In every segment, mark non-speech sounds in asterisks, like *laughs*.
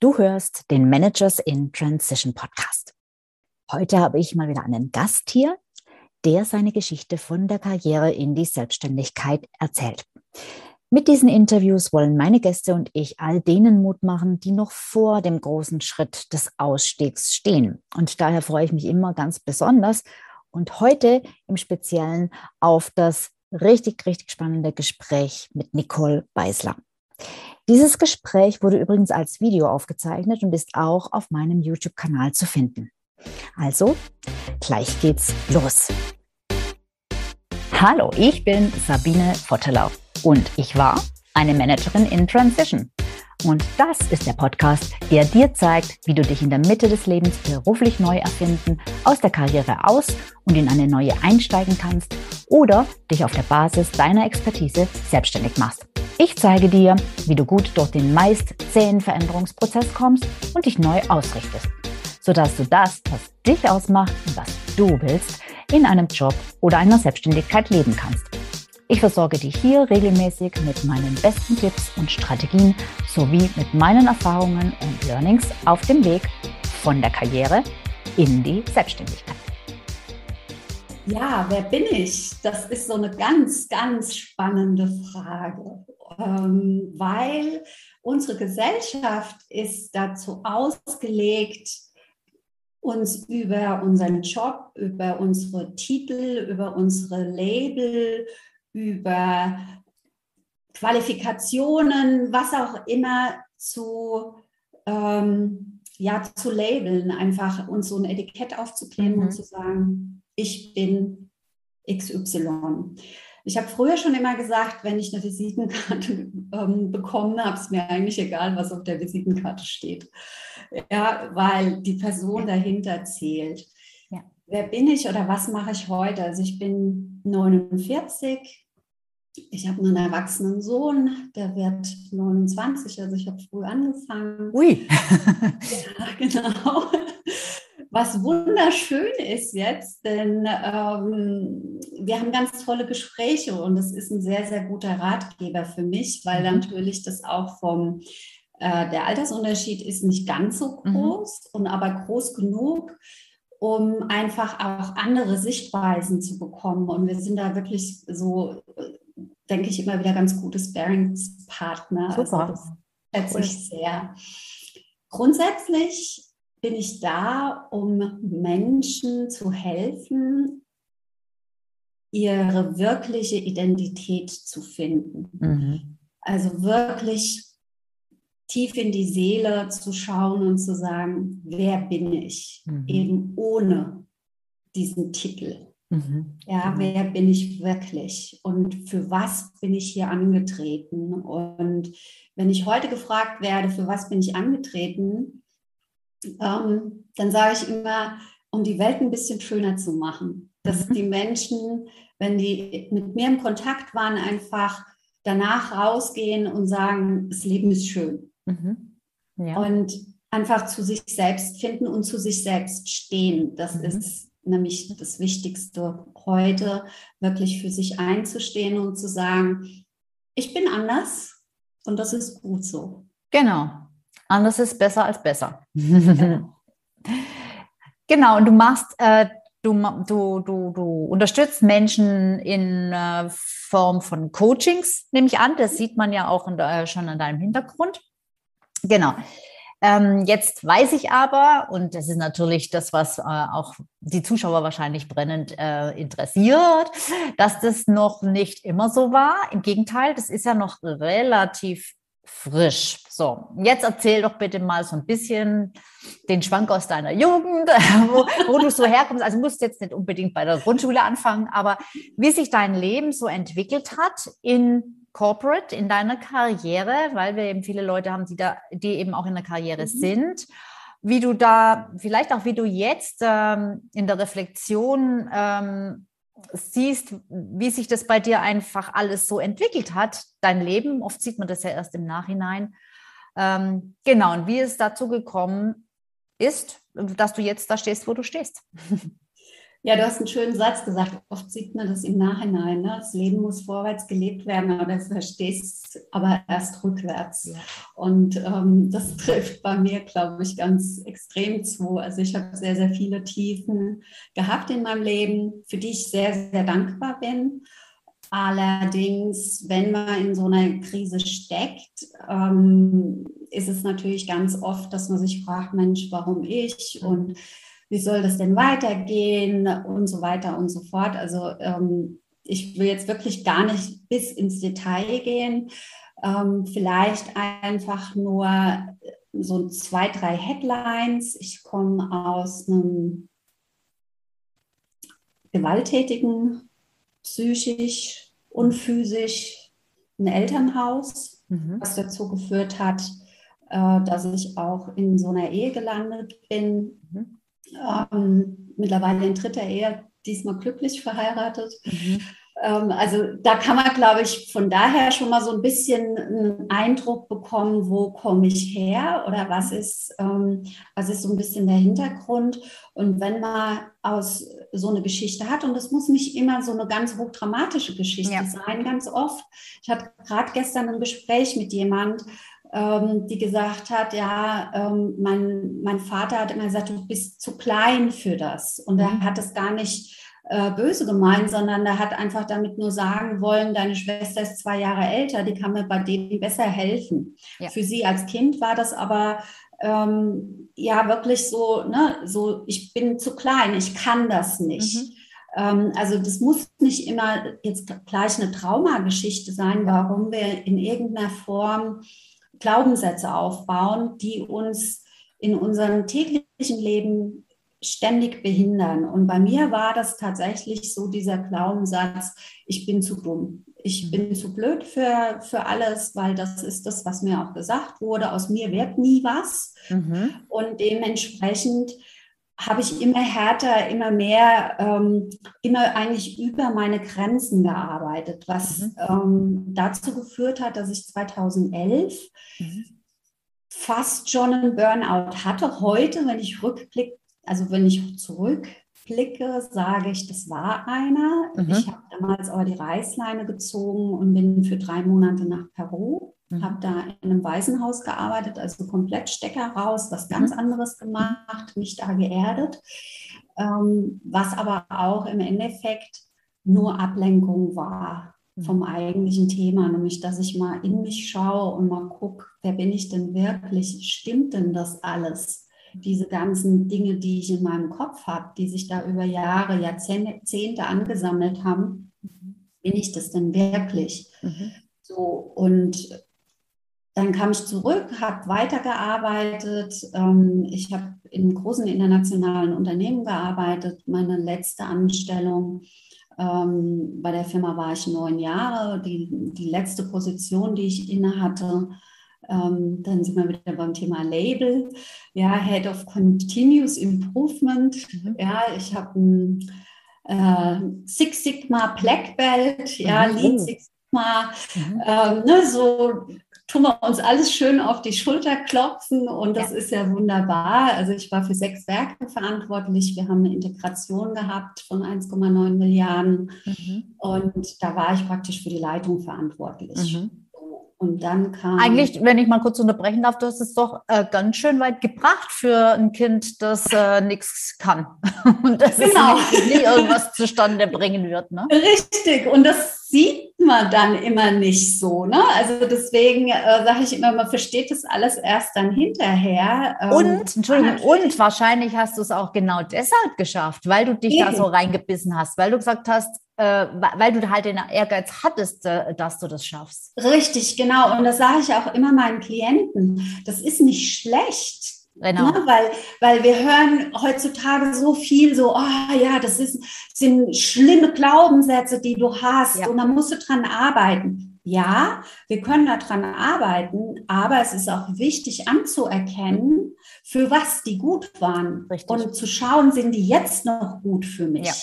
Du hörst den Managers in Transition Podcast. Heute habe ich mal wieder einen Gast hier, der seine Geschichte von der Karriere in die Selbstständigkeit erzählt. Mit diesen Interviews wollen meine Gäste und ich all denen Mut machen, die noch vor dem großen Schritt des Ausstiegs stehen. Und daher freue ich mich immer ganz besonders und heute im Speziellen auf das richtig, richtig spannende Gespräch mit Nicole Beisler. Dieses Gespräch wurde übrigens als Video aufgezeichnet und ist auch auf meinem YouTube-Kanal zu finden. Also, gleich geht's los. Hallo, ich bin Sabine Vottelau und ich war eine Managerin in Transition. Und das ist der Podcast, der dir zeigt, wie du dich in der Mitte des Lebens beruflich neu erfinden, aus der Karriere aus und in eine neue einsteigen kannst oder dich auf der Basis deiner Expertise selbstständig machst. Ich zeige dir, wie du gut durch den meist zähen Veränderungsprozess kommst und dich neu ausrichtest, sodass du das, was dich ausmacht und was du willst, in einem Job oder einer Selbstständigkeit leben kannst. Ich versorge dich hier regelmäßig mit meinen besten Tipps und Strategien sowie mit meinen Erfahrungen und Learnings auf dem Weg von der Karriere in die Selbstständigkeit. Ja, wer bin ich? Das ist so eine ganz, ganz spannende Frage ähm, weil unsere Gesellschaft ist dazu ausgelegt, uns über unseren Job, über unsere Titel, über unsere Label, über Qualifikationen, was auch immer zu, ähm, ja, zu labeln, einfach uns so ein Etikett aufzukleben mhm. und zu sagen, ich bin XY. Ich habe früher schon immer gesagt, wenn ich eine Visitenkarte ähm, bekomme, habe es mir eigentlich egal, was auf der Visitenkarte steht. Ja, weil die Person dahinter zählt. Ja. Wer bin ich oder was mache ich heute? Also ich bin 49. Ich habe einen erwachsenen Sohn, der wird 29, also ich habe früh angefangen. Ui. *laughs* ja, genau was wunderschön ist jetzt, denn ähm, wir haben ganz tolle Gespräche und es ist ein sehr, sehr guter Ratgeber für mich, weil mhm. natürlich das auch vom, äh, der Altersunterschied ist nicht ganz so mhm. groß mhm. und aber groß genug, um einfach auch andere Sichtweisen zu bekommen. Und wir sind da wirklich so, denke ich, immer wieder ganz gute Sparingspartner. Also Super. Also das schätze ich sehr. Grundsätzlich bin ich da, um Menschen zu helfen, ihre wirkliche Identität zu finden. Mhm. Also wirklich tief in die Seele zu schauen und zu sagen, wer bin ich? Mhm. Eben ohne diesen Titel. Mhm. Ja, mhm. wer bin ich wirklich? Und für was bin ich hier angetreten? Und wenn ich heute gefragt werde, für was bin ich angetreten, ähm, dann sage ich immer, um die Welt ein bisschen schöner zu machen, dass mhm. die Menschen, wenn die mit mir im Kontakt waren, einfach danach rausgehen und sagen, das Leben ist schön. Mhm. Ja. Und einfach zu sich selbst finden und zu sich selbst stehen. Das mhm. ist nämlich das Wichtigste heute, wirklich für sich einzustehen und zu sagen, ich bin anders und das ist gut so. Genau, Anders ist besser als besser. *laughs* genau, und du machst, äh, du, du, du, du unterstützt Menschen in äh, Form von Coachings, nehme ich an. Das sieht man ja auch der, schon an deinem Hintergrund. Genau. Ähm, jetzt weiß ich aber, und das ist natürlich das, was äh, auch die Zuschauer wahrscheinlich brennend äh, interessiert, dass das noch nicht immer so war. Im Gegenteil, das ist ja noch relativ frisch. So, jetzt erzähl doch bitte mal so ein bisschen den Schwank aus deiner Jugend, *laughs* wo, wo du so herkommst. Also musst jetzt nicht unbedingt bei der Grundschule anfangen, aber wie sich dein Leben so entwickelt hat in Corporate, in deiner Karriere, weil wir eben viele Leute haben, die da, die eben auch in der Karriere mhm. sind. Wie du da, vielleicht auch wie du jetzt ähm, in der Reflexion ähm, siehst, wie sich das bei dir einfach alles so entwickelt hat, dein Leben. Oft sieht man das ja erst im Nachhinein. Ähm, genau, und wie es dazu gekommen ist, dass du jetzt da stehst, wo du stehst. *laughs* Ja, du hast einen schönen Satz gesagt. Oft sieht man das im Nachhinein. Ne? Das Leben muss vorwärts gelebt werden, aber du verstehst aber erst rückwärts. Ja. Und ähm, das *laughs* trifft bei mir, glaube ich, ganz extrem zu. Also ich habe sehr, sehr viele Tiefen gehabt in meinem Leben, für die ich sehr, sehr dankbar bin. Allerdings, wenn man in so einer Krise steckt, ähm, ist es natürlich ganz oft, dass man sich fragt, Mensch, warum ich? Und wie soll das denn weitergehen und so weiter und so fort. Also ähm, ich will jetzt wirklich gar nicht bis ins Detail gehen. Ähm, vielleicht einfach nur so zwei, drei Headlines. Ich komme aus einem gewalttätigen, psychisch und physisch ein Elternhaus, mhm. was dazu geführt hat, äh, dass ich auch in so einer Ehe gelandet bin, mhm ähm, mittlerweile in dritter Ehe, diesmal glücklich verheiratet. Mhm. Ähm, also da kann man, glaube ich, von daher schon mal so ein bisschen einen Eindruck bekommen, wo komme ich her oder was ist, ähm, was ist so ein bisschen der Hintergrund. Und wenn man aus so eine Geschichte hat, und das muss nicht immer so eine ganz hochdramatische Geschichte ja. sein, ganz oft. Ich hatte gerade gestern ein Gespräch mit jemand, ähm, die gesagt hat, ja, ähm, mein, mein Vater hat immer gesagt, du bist zu klein für das. Und er mhm. hat es gar nicht äh, böse gemeint, sondern er hat einfach damit nur sagen wollen, deine Schwester ist zwei Jahre älter, die kann mir bei dem besser helfen. Ja. Für sie als Kind war das aber ähm, ja wirklich so, ne, so, ich bin zu klein, ich kann das nicht. Mhm. Ähm, also das muss nicht immer jetzt gleich eine Traumageschichte sein, warum wir in irgendeiner Form Glaubenssätze aufbauen, die uns in unserem täglichen Leben ständig behindern. Und bei mir war das tatsächlich so dieser Glaubenssatz, ich bin zu dumm. Ich mhm. bin zu blöd für, für alles, weil das ist das, was mir auch gesagt wurde. Aus mir wird nie was. Mhm. Und dementsprechend habe ich immer härter, immer mehr, ähm, immer eigentlich über meine Grenzen gearbeitet, was mhm. ähm, dazu geführt hat, dass ich 2011 mhm. fast schon einen Burnout hatte. Heute, wenn ich rückblicke, also wenn ich zurückblicke, sage ich, das war einer. Mhm. Ich habe damals aber die Reißleine gezogen und bin für drei Monate nach Peru Mhm. Habe da in einem Waisenhaus gearbeitet, also komplett Stecker raus, was ganz mhm. anderes gemacht, mich da geerdet, ähm, was aber auch im Endeffekt nur Ablenkung war mhm. vom eigentlichen Thema, nämlich dass ich mal in mich schaue und mal gucke, wer bin ich denn wirklich? Stimmt denn das alles? Diese ganzen Dinge, die ich in meinem Kopf habe, die sich da über Jahre, Jahrzehnte angesammelt haben, mhm. bin ich das denn wirklich? Mhm. So, und dann kam ich zurück, habe weitergearbeitet. Ähm, ich habe in großen internationalen Unternehmen gearbeitet. Meine letzte Anstellung ähm, bei der Firma war ich neun Jahre. Die, die letzte Position, die ich inne hatte, ähm, dann sind wir wieder beim Thema Label. Ja, Head of Continuous Improvement. Mhm. Ja, ich habe ein äh, Six Sigma Black Belt, ja, mhm. Lean Six Sigma, mhm. ähm, ne, so tun wir uns alles schön auf die Schulter klopfen und das ja. ist ja wunderbar. Also ich war für sechs Werke verantwortlich. Wir haben eine Integration gehabt von 1,9 Milliarden mhm. und da war ich praktisch für die Leitung verantwortlich. Mhm. Und dann kam. Eigentlich, wenn ich mal kurz unterbrechen darf, du hast es doch äh, ganz schön weit gebracht für ein Kind, das äh, nichts kann. *laughs* Und das genau. nie, nie irgendwas zustande bringen wird. Ne? Richtig. Und das sieht man dann immer nicht so. Ne? Also deswegen äh, sage ich immer, man versteht das alles erst dann hinterher. Ähm, und, Entschuldigung, und wahrscheinlich hast du es auch genau deshalb geschafft, weil du dich Eben. da so reingebissen hast, weil du gesagt hast, äh, weil du halt den Ehrgeiz hattest, äh, dass du das schaffst. Richtig, genau. Und das sage ich auch immer meinen Klienten. Das ist nicht schlecht. Genau. Ne? Weil, weil wir hören heutzutage so viel so, oh ja, das ist, sind schlimme Glaubenssätze, die du hast ja. und da musst du dran arbeiten. Ja, wir können daran arbeiten, aber es ist auch wichtig anzuerkennen, für was die gut waren Richtig. und zu schauen, sind die jetzt noch gut für mich. Ja.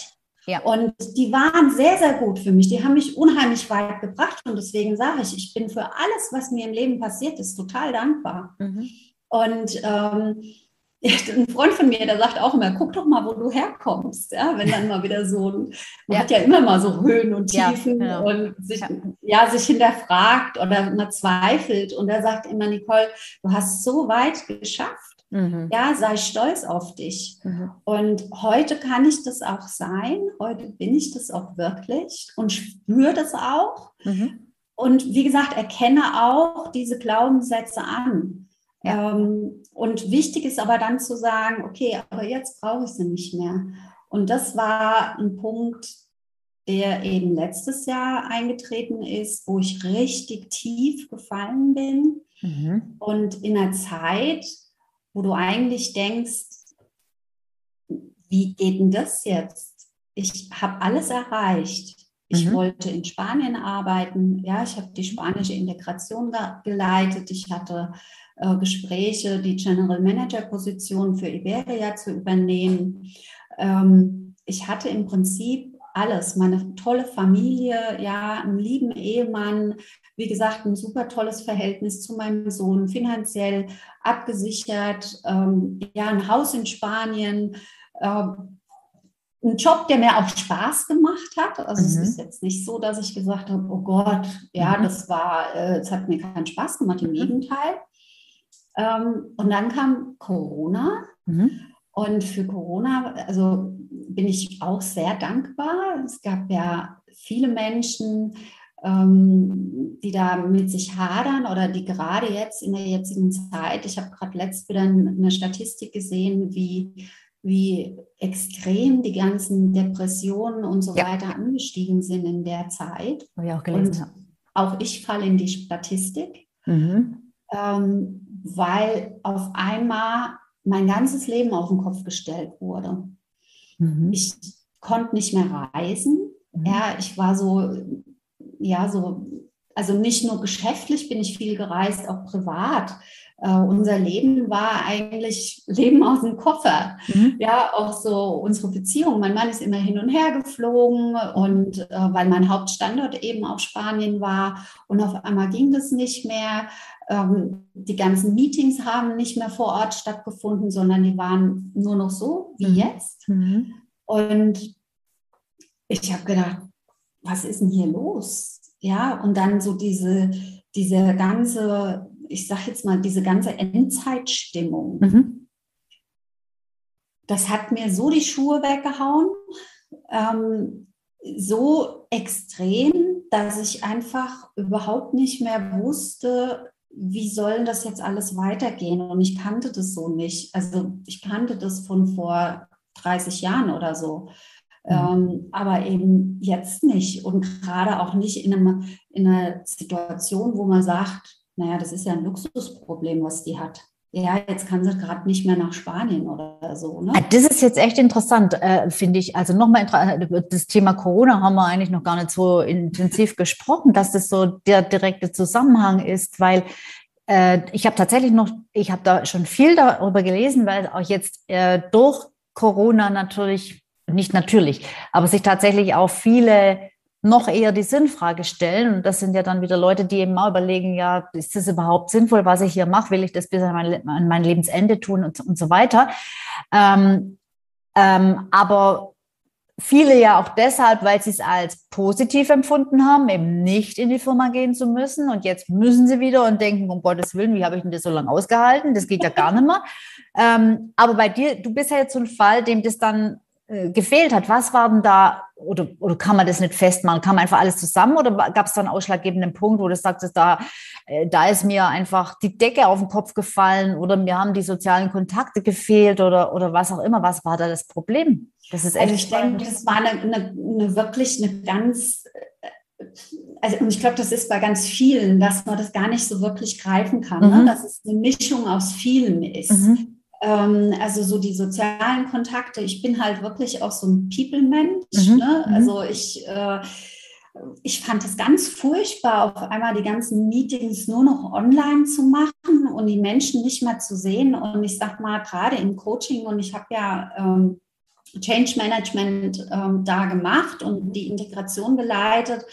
Ja. Und die waren sehr, sehr gut für mich. Die haben mich unheimlich weit gebracht. Und deswegen sage ich, ich bin für alles, was mir im Leben passiert ist, total dankbar. Mhm. Und ähm, *laughs* ein Freund von mir, der sagt auch immer, guck doch mal, wo du herkommst. Ja, wenn dann mal wieder so, ein, *laughs* man ja. hat ja immer mal so Höhen und Tiefen ja, genau. und sich, ja. ja. sich hinterfragt oder man zweifelt. Und er sagt immer, Nicole, du hast so weit geschafft. Mhm. Ja, sei stolz auf dich. Mhm. Und heute kann ich das auch sein. Heute bin ich das auch wirklich und spüre das auch. Mhm. Und wie gesagt, erkenne auch diese Glaubenssätze an. Ja. Ähm, und wichtig ist aber dann zu sagen, okay, aber jetzt brauche ich sie nicht mehr. Und das war ein Punkt, der eben letztes Jahr eingetreten ist, wo ich richtig tief gefallen bin. Mhm. Und in einer Zeit, wo du eigentlich denkst, wie geht denn das jetzt? Ich habe alles erreicht. Ich mhm. wollte in Spanien arbeiten. Ja, ich habe die spanische Integration geleitet. Ich hatte äh, Gespräche, die General Manager Position für Iberia zu übernehmen. Ähm, ich hatte im Prinzip alles, meine tolle Familie, ja, einen lieben Ehemann, wie gesagt, ein super tolles Verhältnis zu meinem Sohn, finanziell abgesichert, ähm, ja, ein Haus in Spanien, äh, ein Job, der mir auch Spaß gemacht hat. Also mhm. es ist jetzt nicht so, dass ich gesagt habe, oh Gott, ja, mhm. das war, äh, es hat mir keinen Spaß gemacht, im mhm. Gegenteil. Ähm, und dann kam Corona. Mhm. Und für Corona, also bin ich auch sehr dankbar. Es gab ja viele Menschen, ähm, die da mit sich hadern oder die gerade jetzt in der jetzigen Zeit, ich habe gerade letzt wieder eine Statistik gesehen, wie, wie extrem die ganzen Depressionen und so ja. weiter angestiegen sind in der Zeit. Habe ich auch gelesen. Und auch ich falle in die Statistik. Mhm. Ähm, weil auf einmal mein ganzes Leben auf den Kopf gestellt wurde. Mhm. Ich konnte nicht mehr reisen. Mhm. Ja, ich war so, ja, so, also nicht nur geschäftlich bin ich viel gereist, auch privat. Uh, unser Leben war eigentlich Leben aus dem Koffer. Mhm. Ja, auch so unsere Beziehung. Mein Mann ist immer hin und her geflogen und uh, weil mein Hauptstandort eben auf Spanien war und auf einmal ging das nicht mehr. Ähm, die ganzen Meetings haben nicht mehr vor Ort stattgefunden, sondern die waren nur noch so wie mhm. jetzt. Mhm. Und ich habe gedacht, was ist denn hier los? Ja, und dann so diese, diese ganze, ich sage jetzt mal, diese ganze Endzeitstimmung. Mhm. Das hat mir so die Schuhe weggehauen, ähm, so extrem, dass ich einfach überhaupt nicht mehr wusste, wie soll das jetzt alles weitergehen? Und ich kannte das so nicht. Also ich kannte das von vor 30 Jahren oder so. Mhm. Ähm, aber eben jetzt nicht. Und gerade auch nicht in, einem, in einer Situation, wo man sagt, naja, das ist ja ein Luxusproblem, was die hat. Ja, jetzt kann sie gerade nicht mehr nach Spanien oder so. Ne? Ah, das ist jetzt echt interessant, äh, finde ich. Also nochmal äh, das Thema Corona haben wir eigentlich noch gar nicht so intensiv gesprochen, dass das so der direkte Zusammenhang ist, weil äh, ich habe tatsächlich noch, ich habe da schon viel darüber gelesen, weil auch jetzt äh, durch Corona natürlich, nicht natürlich, aber sich tatsächlich auch viele noch eher die Sinnfrage stellen. Und das sind ja dann wieder Leute, die eben mal überlegen, ja, ist das überhaupt sinnvoll, was ich hier mache? Will ich das bis an mein, an mein Lebensende tun und, und so weiter? Ähm, ähm, aber viele ja auch deshalb, weil sie es als positiv empfunden haben, eben nicht in die Firma gehen zu müssen. Und jetzt müssen sie wieder und denken, um Gottes Willen, wie habe ich denn das so lange ausgehalten? Das geht ja gar nicht mehr. Ähm, aber bei dir, du bist ja jetzt so ein Fall, dem das dann äh, gefehlt hat. Was war denn da, oder, oder kann man das nicht festmachen? Kam einfach alles zusammen oder gab es da einen ausschlaggebenden Punkt, wo du sagst, da, äh, da ist mir einfach die Decke auf den Kopf gefallen oder mir haben die sozialen Kontakte gefehlt oder, oder was auch immer. Was war da das Problem? Das ist echt also ich spannend. denke, das war eine, eine, eine wirklich eine ganz äh, also und ich glaube, das ist bei ganz vielen, dass man das gar nicht so wirklich greifen kann, ne? mhm. ne? dass es eine Mischung aus vielem ist. Mhm. Ähm, also so die sozialen Kontakte. Ich bin halt wirklich auch so ein People-Mensch. Mhm. Ne? Mhm. Also ich, äh, ich fand es ganz furchtbar, auf einmal die ganzen Meetings nur noch online zu machen und die Menschen nicht mehr zu sehen. Und ich sag mal, gerade im Coaching, und ich habe ja ähm, Change Management ähm, da gemacht und die Integration geleitet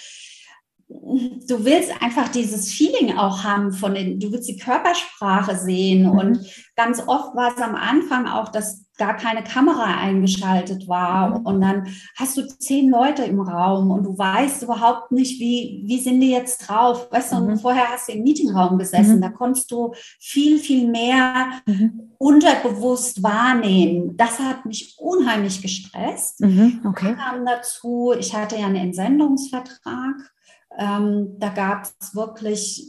du willst einfach dieses Feeling auch haben von den, du willst die Körpersprache sehen. Mhm. Und ganz oft war es am Anfang auch, dass gar keine Kamera eingeschaltet war. Mhm. Und dann hast du zehn Leute im Raum und du weißt überhaupt nicht, wie, wie sind die jetzt drauf. Weißt du, mhm. und vorher hast du im Meetingraum gesessen, mhm. da konntest du viel, viel mehr mhm. unterbewusst wahrnehmen. Das hat mich unheimlich gestresst. Okay. kam dazu, ich hatte ja einen Entsendungsvertrag ähm, da gab es wirklich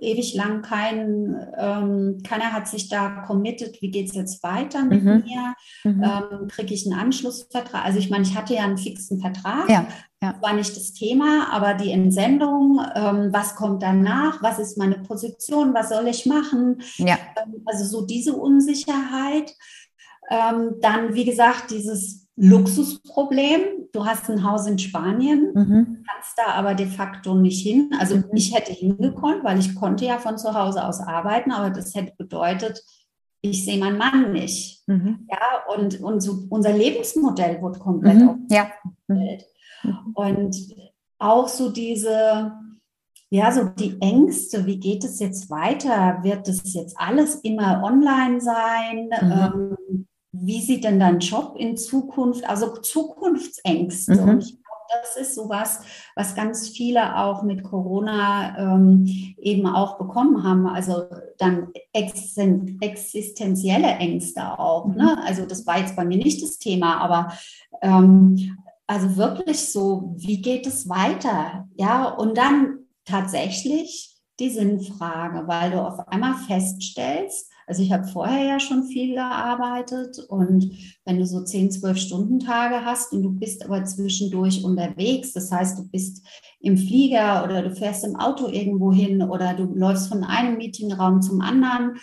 ewig lang keinen, ähm, keiner hat sich da committed, wie geht es jetzt weiter mit mhm. mir? Mhm. Ähm, Kriege ich einen Anschlussvertrag? Also ich meine, ich hatte ja einen fixen Vertrag, ja, ja. war nicht das Thema, aber die Entsendung, ähm, was kommt danach, was ist meine Position, was soll ich machen? Ja. Ähm, also so diese Unsicherheit. Ähm, dann, wie gesagt, dieses Luxusproblem. Du hast ein Haus in Spanien, mhm. kannst da aber de facto nicht hin. Also mhm. ich hätte hingekonnt, weil ich konnte ja von zu Hause aus arbeiten, aber das hätte bedeutet, ich sehe meinen Mann nicht. Mhm. Ja, und, und so unser Lebensmodell wird komplett mhm. ja. Mhm. Und auch so diese, ja, so die Ängste, wie geht es jetzt weiter? Wird es jetzt alles immer online sein? Mhm. Ähm, wie sieht denn dein Job in Zukunft, also Zukunftsängste. Mhm. Und ich glaube, das ist sowas, was ganz viele auch mit Corona ähm, eben auch bekommen haben. Also dann existenzielle Ängste auch. Mhm. Ne? Also das war jetzt bei mir nicht das Thema, aber ähm, also wirklich so, wie geht es weiter? Ja, und dann tatsächlich die Sinnfrage, weil du auf einmal feststellst, also ich habe vorher ja schon viel gearbeitet und wenn du so 10, 12 Stunden Tage hast und du bist aber zwischendurch unterwegs, das heißt, du bist im Flieger oder du fährst im Auto irgendwo hin oder du läufst von einem Meetingraum zum anderen,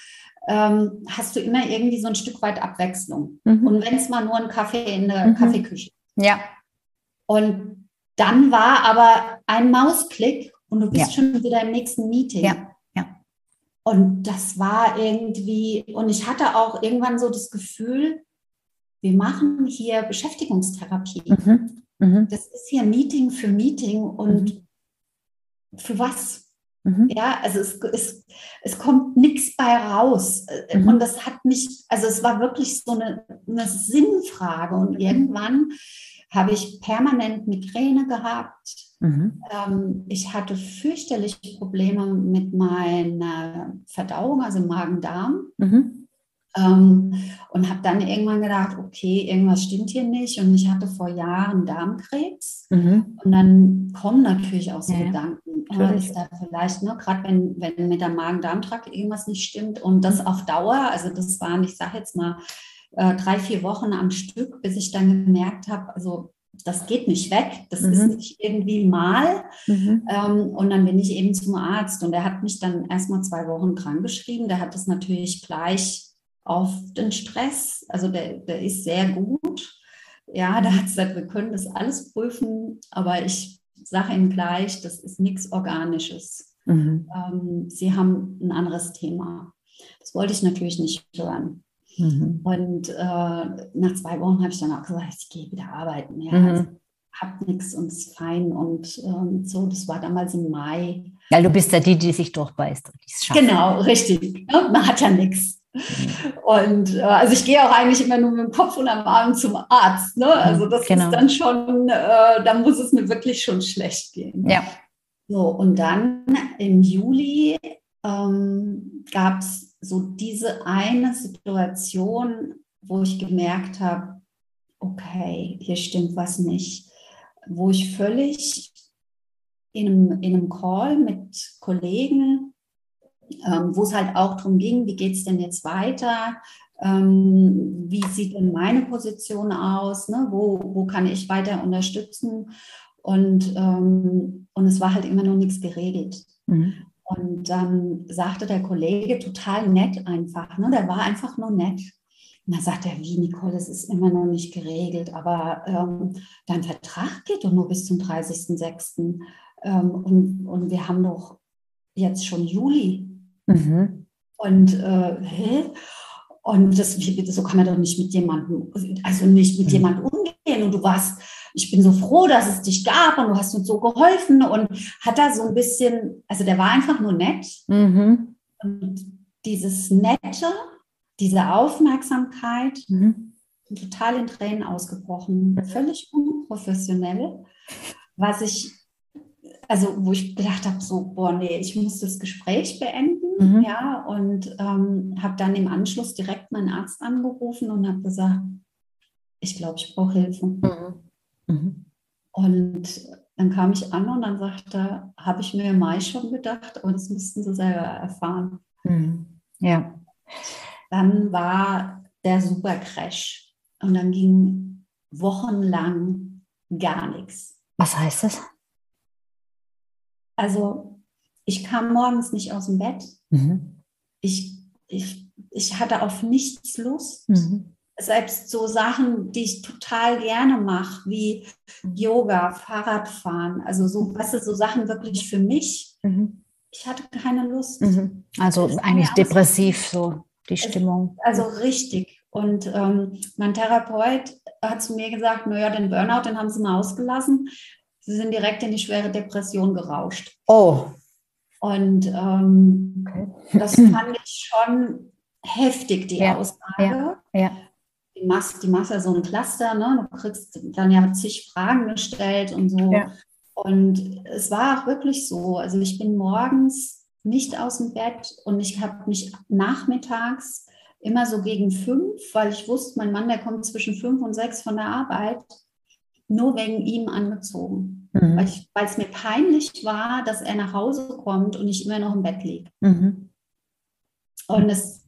ähm, hast du immer irgendwie so ein Stück weit Abwechslung. Mhm. Und wenn es mal nur ein Kaffee in der mhm. Kaffeeküche. Ja. Und dann war aber ein Mausklick und du bist ja. schon wieder im nächsten Meeting. Ja. Und das war irgendwie, und ich hatte auch irgendwann so das Gefühl, wir machen hier Beschäftigungstherapie. Mhm. Mhm. Das ist hier Meeting für Meeting und mhm. für was? Mhm. Ja, also es, es, es kommt nichts bei raus. Mhm. Und das hat mich, also es war wirklich so eine, eine Sinnfrage. Und mhm. irgendwann habe ich permanent Migräne gehabt Mhm. Ähm, ich hatte fürchterliche Probleme mit meiner Verdauung, also Magen-Darm. Mhm. Ähm, und habe dann irgendwann gedacht, okay, irgendwas stimmt hier nicht. Und ich hatte vor Jahren Darmkrebs. Mhm. Und dann kommen natürlich auch so ja. Gedanken, ja, ist da vielleicht, ne, gerade wenn, wenn mit der Magen-Darm-Trakt irgendwas nicht stimmt und das auf Dauer, also das waren, ich sage jetzt mal, äh, drei, vier Wochen am Stück, bis ich dann gemerkt habe, also das geht nicht weg, das mhm. ist nicht irgendwie mal. Mhm. Ähm, und dann bin ich eben zum Arzt und er hat mich dann erstmal zwei Wochen krank geschrieben. Der hat das natürlich gleich auf den Stress, also der, der ist sehr gut. Ja, da hat gesagt, wir können das alles prüfen, aber ich sage ihm gleich, das ist nichts Organisches. Mhm. Ähm, Sie haben ein anderes Thema. Das wollte ich natürlich nicht hören. Mhm. Und äh, nach zwei Wochen habe ich dann auch gesagt, ich gehe wieder arbeiten. Ja, mhm. also, hab nichts und ist fein und ähm, so. Das war damals im Mai. Ja, du bist ja die, die sich durchbeißt. Genau, richtig. Man hat ja nichts. Mhm. Und äh, also ich gehe auch eigentlich immer nur mit dem Kopf und am Abend zum Arzt. Ne? Also mhm, das genau. ist dann schon, äh, da muss es mir wirklich schon schlecht gehen. Ja. So, und dann im Juli ähm, gab es so diese eine Situation, wo ich gemerkt habe, okay, hier stimmt was nicht, wo ich völlig in einem, in einem Call mit Kollegen, ähm, wo es halt auch darum ging, wie geht es denn jetzt weiter, ähm, wie sieht denn meine Position aus, ne? wo, wo kann ich weiter unterstützen und, ähm, und es war halt immer noch nichts geregelt. Mhm. Und dann sagte der Kollege total nett einfach, ne? der war einfach nur nett. Und dann sagt er, wie Nicole, es ist immer noch nicht geregelt, aber ähm, dein Vertrag geht doch nur bis zum 30.06. Ähm, und, und wir haben doch jetzt schon Juli. Mhm. Und äh, hä? Und das, so kann man doch nicht mit jemandem, also nicht mit mhm. jemandem umgehen. Und du warst, ich bin so froh, dass es dich gab und du hast uns so geholfen und hat da so ein bisschen, also der war einfach nur nett. Mhm. Und dieses Nette, diese Aufmerksamkeit, mhm. total in Tränen ausgebrochen, völlig unprofessionell, was ich also wo ich gedacht habe, so, boah, nee, ich muss das Gespräch beenden, mhm. ja, und ähm, habe dann im Anschluss direkt meinen Arzt angerufen und habe gesagt, ich glaube, ich brauche Hilfe. Mhm. Mhm. Und dann kam ich an und dann sagte er, habe ich mir im Mai schon gedacht, aber das müssten Sie selber erfahren. Mhm. Ja. Dann war der super Crash und dann ging wochenlang gar nichts. Was heißt das? Also ich kam morgens nicht aus dem Bett. Mhm. Ich, ich, ich hatte auf nichts Lust. Mhm. Selbst so Sachen, die ich total gerne mache, wie Yoga, Fahrradfahren, also so, was ist so Sachen wirklich für mich. Mhm. Ich hatte keine Lust. Mhm. Also eigentlich depressiv so die Stimmung. Also richtig. Und ähm, mein Therapeut hat zu mir gesagt, naja, den Burnout, den haben sie mal ausgelassen. Sie sind direkt in die schwere Depression gerauscht. Oh. Und ähm, okay. das fand ich schon heftig, die ja. Aussage. Ja. ja. Die machst, die ja so ein Cluster, ne? Du kriegst dann ja zig Fragen gestellt und so. Ja. Und es war auch wirklich so. Also ich bin morgens nicht aus dem Bett und ich habe mich nachmittags immer so gegen fünf, weil ich wusste, mein Mann, der kommt zwischen fünf und sechs von der Arbeit, nur wegen ihm angezogen. Mhm. Weil es mir peinlich war, dass er nach Hause kommt und ich immer noch im Bett liege. Mhm. Und es,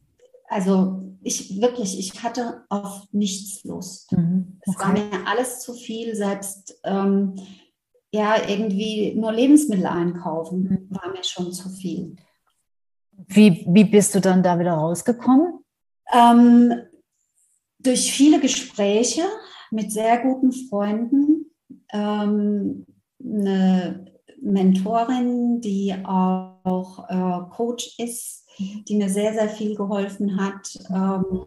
also ich wirklich, ich hatte auf nichts Lust. Mhm. Okay. Es war mir alles zu viel, selbst ähm, ja, irgendwie nur Lebensmittel einkaufen mhm. war mir schon zu viel. Wie, wie bist du dann da wieder rausgekommen? Ähm, durch viele Gespräche mit sehr guten Freunden, ähm, eine Mentorin, die auch äh, Coach ist, die mir sehr, sehr viel geholfen hat. Ähm,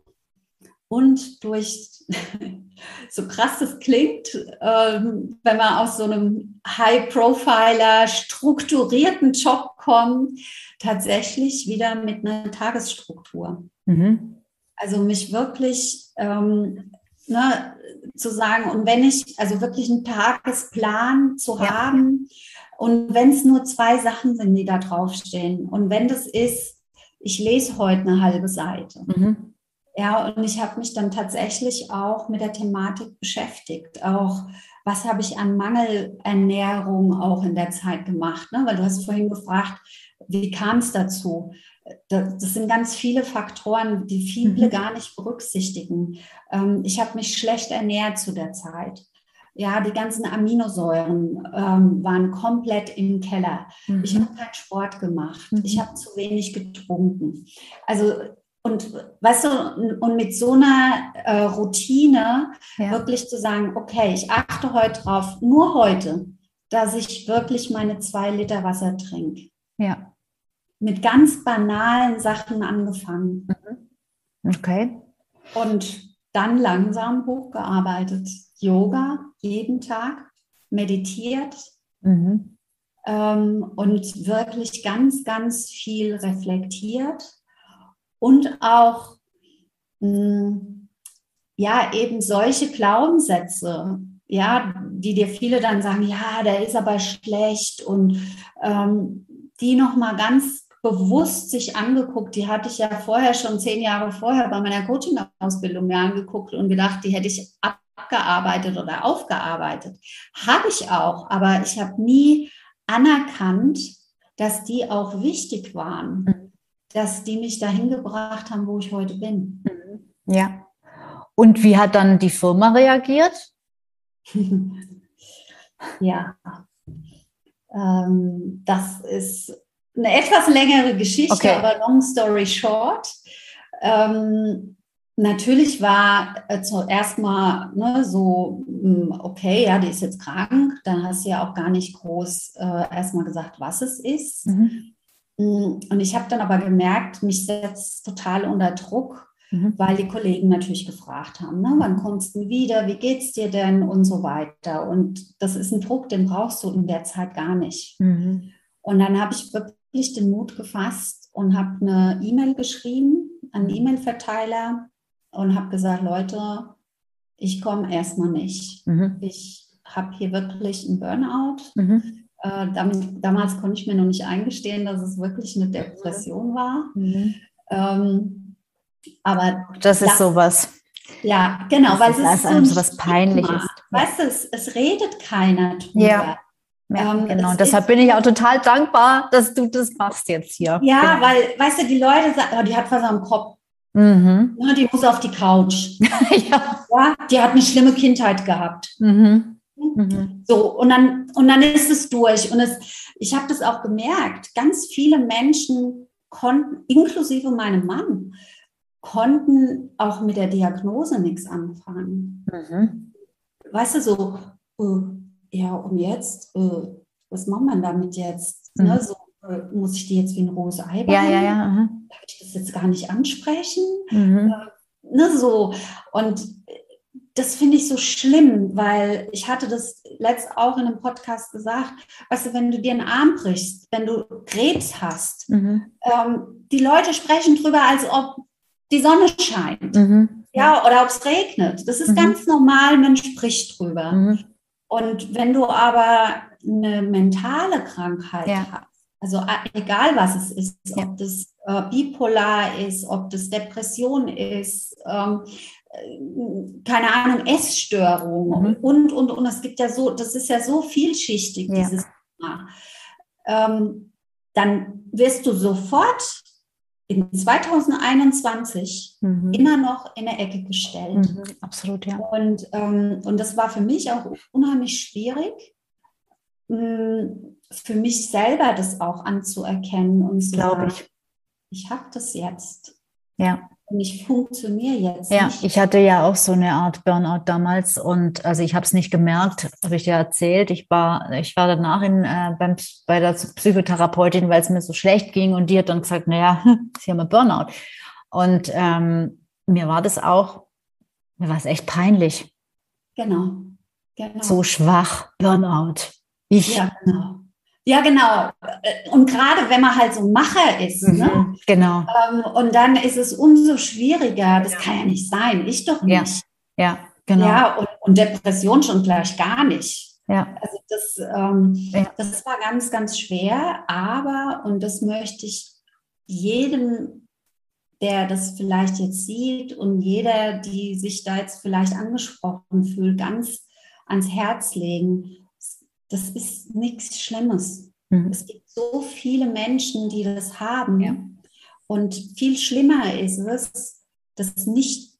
und durch, *laughs* so krass das klingt, ähm, wenn man aus so einem High-Profiler, strukturierten Job kommt, tatsächlich wieder mit einer Tagesstruktur. Mhm. Also mich wirklich ähm, ne, zu sagen, und wenn ich, also wirklich einen Tagesplan zu ja. haben, und wenn es nur zwei Sachen sind, die da draufstehen, und wenn das ist, ich lese heute eine halbe Seite. Mhm. Ja, und ich habe mich dann tatsächlich auch mit der Thematik beschäftigt. Auch was habe ich an Mangelernährung auch in der Zeit gemacht? Ne? Weil du hast vorhin gefragt, wie kam es dazu? Das, das, sind ganz viele Faktoren, die viele mhm. gar nicht berücksichtigen. Ähm, ich habe mich schlecht ernährt zu der Zeit. Ja, die ganzen Aminosäuren ähm, waren komplett im Keller. Mhm. Ich habe keinen Sport gemacht. Mhm. Ich habe zu wenig getrunken. Also und weißt du, und mit so einer äh, Routine ja. wirklich zu sagen, okay, ich achte heute drauf, nur heute, dass ich wirklich meine zwei Liter Wasser trinke. Ja mit ganz banalen Sachen angefangen. Mhm. Okay. Und dann langsam hochgearbeitet. Yoga jeden Tag, meditiert mhm. ähm, und wirklich ganz, ganz viel reflektiert und auch mh, hm, ja eben solche Glaubenssätze, ja, die dir viele dann sagen, ja, der ist aber schlecht und ähm, die nochmal ganz bewusst sich angeguckt. Die hatte ich ja vorher schon zehn Jahre vorher bei meiner Coaching-Ausbildung mir angeguckt und gedacht, die hätte ich abgearbeitet oder aufgearbeitet. Habe ich auch, aber ich habe nie anerkannt, dass die auch wichtig waren, mhm. dass die mich dahin gebracht haben, wo ich heute bin. Mhm. Ja. Und wie hat dann die Firma reagiert? *laughs* ja, ähm, das ist eine etwas längere Geschichte, okay. aber long story short. Ähm, natürlich war äh, zuerst mal ne, so, hm, okay, ja, die ist jetzt krank. Dann hast du ja auch gar nicht groß äh, erstmal gesagt, was es ist. Mhm. Hm, und ich habe dann aber gemerkt, mich setzt total unter Druck, mhm. weil die Kollegen natürlich gefragt haben, ne, wann kommst du wieder, wie geht's dir denn und so weiter. Und das ist ein Druck, den brauchst du in der Zeit gar nicht. Mhm. Und dann habe ich wirklich den Mut gefasst und habe eine E-Mail geschrieben an den E-Mail-Verteiler und habe gesagt, Leute, ich komme erstmal nicht. Mhm. Ich habe hier wirklich einen Burnout. Mhm. Äh, damit, damals konnte ich mir noch nicht eingestehen, dass es wirklich eine Depression war. Mhm. Ähm, aber das ist das, sowas. Ja, genau, das weil ist, es ist so, so was Peinliches. Weißt du, es, es, redet keiner drüber. Ja. Ja, ähm, genau. Deshalb bin ich auch total dankbar, dass du das machst jetzt hier. Ja, genau. weil, weißt du, die Leute sagen, oh, die hat was am Kopf. Mhm. Ja, die muss auf die Couch. *laughs* ja. ja. Die hat eine schlimme Kindheit gehabt. Mhm. Mhm. So, und dann, und dann ist es durch. Und es, ich habe das auch gemerkt, ganz viele Menschen konnten, inklusive meinem Mann, konnten auch mit der Diagnose nichts anfangen. Mhm. Weißt du, so, äh, ja, und jetzt, äh, was macht man damit jetzt? Mhm. Ne, so, muss ich die jetzt wie ein rohes Ei Ja, ja, ja. Darf ich das jetzt gar nicht ansprechen? Mhm. Äh, ne, so. Und das finde ich so schlimm, weil ich hatte das letzt auch in einem Podcast gesagt, weißt du, wenn du dir einen Arm brichst, wenn du Krebs hast, mhm. ähm, die Leute sprechen drüber, als ob die Sonne scheint. Mhm. Ja, oder ob es regnet. Das ist mhm. ganz normal, man spricht drüber. Mhm. Und wenn du aber eine mentale Krankheit ja. hast, also egal was es ist, ja. ob das äh, bipolar ist, ob das Depression ist, ähm, äh, keine Ahnung, Essstörung mhm. und, und, und. Es gibt ja so, das ist ja so vielschichtig, ja. dieses Thema. Ähm, dann wirst du sofort in 2021 mhm. immer noch in der Ecke gestellt. Mhm, absolut, ja. Und, ähm, und das war für mich auch unheimlich schwierig, mh, hm, für mich selber das auch anzuerkennen und zu Glaube ich. Ich habe das jetzt. Ja und ich funktioniere jetzt ja, nicht. ich hatte ja auch so eine Art Burnout damals und also ich habe es nicht gemerkt, habe ich dir erzählt. Ich war, ich war danach in, äh, beim, bei der Psychotherapeutin, weil es mir so schlecht ging und die hat dann gesagt, naja, sie haben ein Burnout. Und ähm, mir war das auch, mir war es echt peinlich. Genau. genau. So schwach, Burnout. Ich. Ja, genau. Ja, genau. Und gerade wenn man halt so Macher ist, mhm, ne? genau. Ähm, und dann ist es umso schwieriger. Das kann ja nicht sein. Ich doch nicht. Ja, ja genau. Ja, und, und, Depression schon gleich gar nicht. Ja. Also das, ähm, ja. das war ganz, ganz schwer. Aber, und das möchte ich jedem, der das vielleicht jetzt sieht und jeder, die sich da jetzt vielleicht angesprochen fühlt, ganz ans Herz legen das ist nichts Schlimmes. Mhm. Es gibt so viele Menschen, die das haben. Ja. Und viel schlimmer ist es, das nicht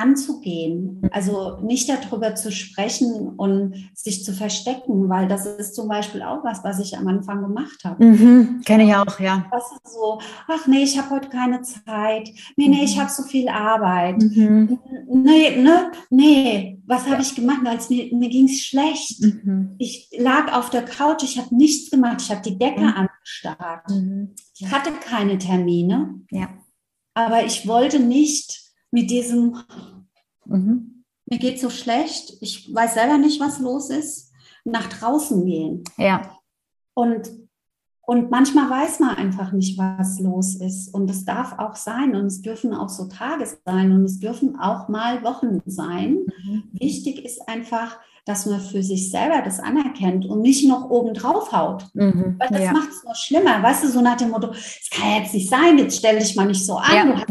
anzugehen. Also nicht darüber zu sprechen und sich zu verstecken, weil das ist zum Beispiel auch was, was ich am Anfang gemacht habe. Mhm, Kenne ich auch, ja. Das ist so, ach nee, ich habe heute keine Zeit. Nee, nee, ich mhm. habe so viel Arbeit. Mhm. Nee, ne, nee, was habe ich gemacht? Weil mir, mir ging es schlecht. Mhm. Ich lag auf der Couch, ich habe nichts gemacht, ich habe die Decke mhm. angestarrt. Mhm. Ich hatte keine Termine. Ja. Aber ich wollte nicht mit diesem, mhm. mir geht so schlecht, ich weiß selber nicht, was los ist, nach draußen gehen. Ja. Und, und manchmal weiß man einfach nicht, was los ist. Und es darf auch sein. Und es dürfen auch so Tage sein. Und es dürfen auch mal Wochen sein. Mhm. Wichtig ist einfach, dass man für sich selber das anerkennt und nicht noch oben drauf haut. Mhm, Weil das ja. macht es noch schlimmer. Weißt du, so nach dem Motto, es kann ja jetzt nicht sein, jetzt stell dich mal nicht so an, ja, du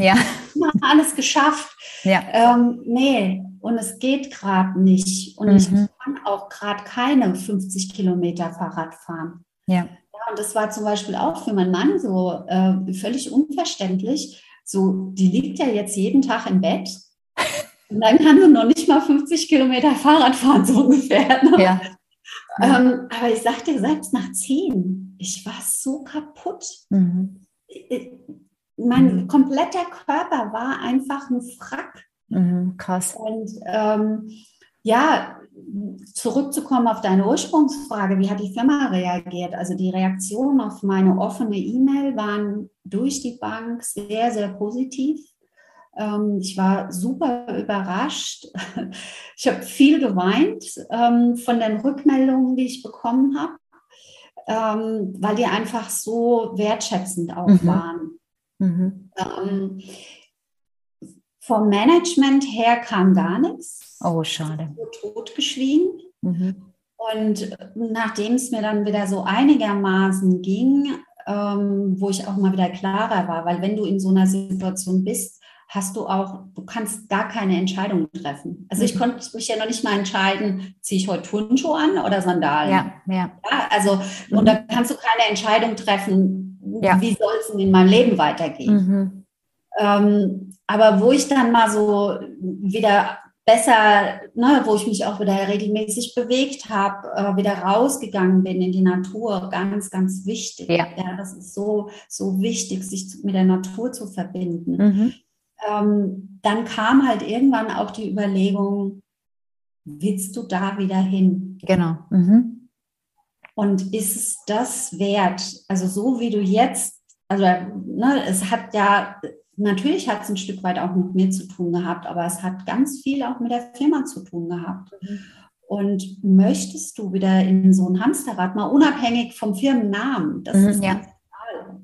ja. alles geschafft. Ja. Ähm, nee, und es geht gerade nicht. Und mhm. ich kann auch gerade keine 50 Kilometer Fahrrad fahren. Ja. ja. Und das war zum Beispiel auch für meinen Mann so äh, völlig unverständlich. So, die liegt ja jetzt jeden Tag im Bett *laughs* und dann kann man noch nicht mal 50 Kilometer Fahrrad fahren, so ungefähr. Ne? Ja. Ähm, aber ich sagte selbst nach zehn, ich war so kaputt. Mhm. Mein mhm. kompletter Körper war einfach ein Frack. Mhm, krass. Und ähm, ja, zurückzukommen auf deine Ursprungsfrage, wie hat die Firma reagiert? Also die Reaktionen auf meine offene E-Mail waren durch die Bank sehr, sehr positiv. Ähm, ich war super überrascht. *laughs* Ich habe viel geweint ähm, von den Rückmeldungen, die ich bekommen habe, ähm, weil die einfach so wertschätzend auch mhm. waren. Mhm. Ähm, vom Management her kam gar nichts. Oh, schade. So totgeschwiegen. Mhm. Und nachdem es mir dann wieder so einigermaßen ging, ähm, wo ich auch mal wieder klarer war, weil wenn du in so einer Situation bist, hast du auch, du kannst gar keine Entscheidung treffen. Also ich mhm. konnte mich ja noch nicht mal entscheiden, ziehe ich heute Turnschuhe an oder Sandalen. Ja, ja. ja also, mhm. und da kannst du keine Entscheidung treffen, ja. wie soll es in meinem Leben weitergehen. Mhm. Ähm, aber wo ich dann mal so wieder besser, ne, wo ich mich auch wieder regelmäßig bewegt habe, äh, wieder rausgegangen bin in die Natur, ganz, ganz wichtig. Ja. ja das ist so, so wichtig, sich mit der Natur zu verbinden. Mhm. Ähm, dann kam halt irgendwann auch die Überlegung, willst du da wieder hin? Genau. Mhm. Und ist es das wert? Also so wie du jetzt, also ne, es hat ja natürlich hat es ein Stück weit auch mit mir zu tun gehabt, aber es hat ganz viel auch mit der Firma zu tun gehabt. Mhm. Und möchtest du wieder in so ein Hamsterrad, mal unabhängig vom Firmennamen, das mhm, ist ja. egal.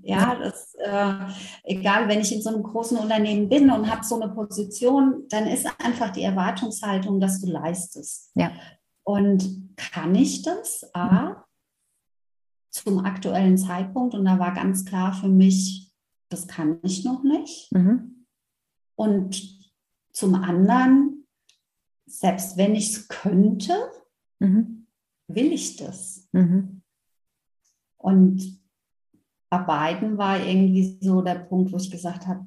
Ja, das, äh, egal, wenn ich in so einem großen Unternehmen bin und habe so eine Position, dann ist einfach die Erwartungshaltung, dass du leistest. Ja. Und kann ich das? A, mhm. Zum aktuellen Zeitpunkt, und da war ganz klar für mich, das kann ich noch nicht. Mhm. Und zum anderen, selbst wenn ich es könnte, mhm. will ich das. Mhm. Und bei beiden war irgendwie so der Punkt, wo ich gesagt habe,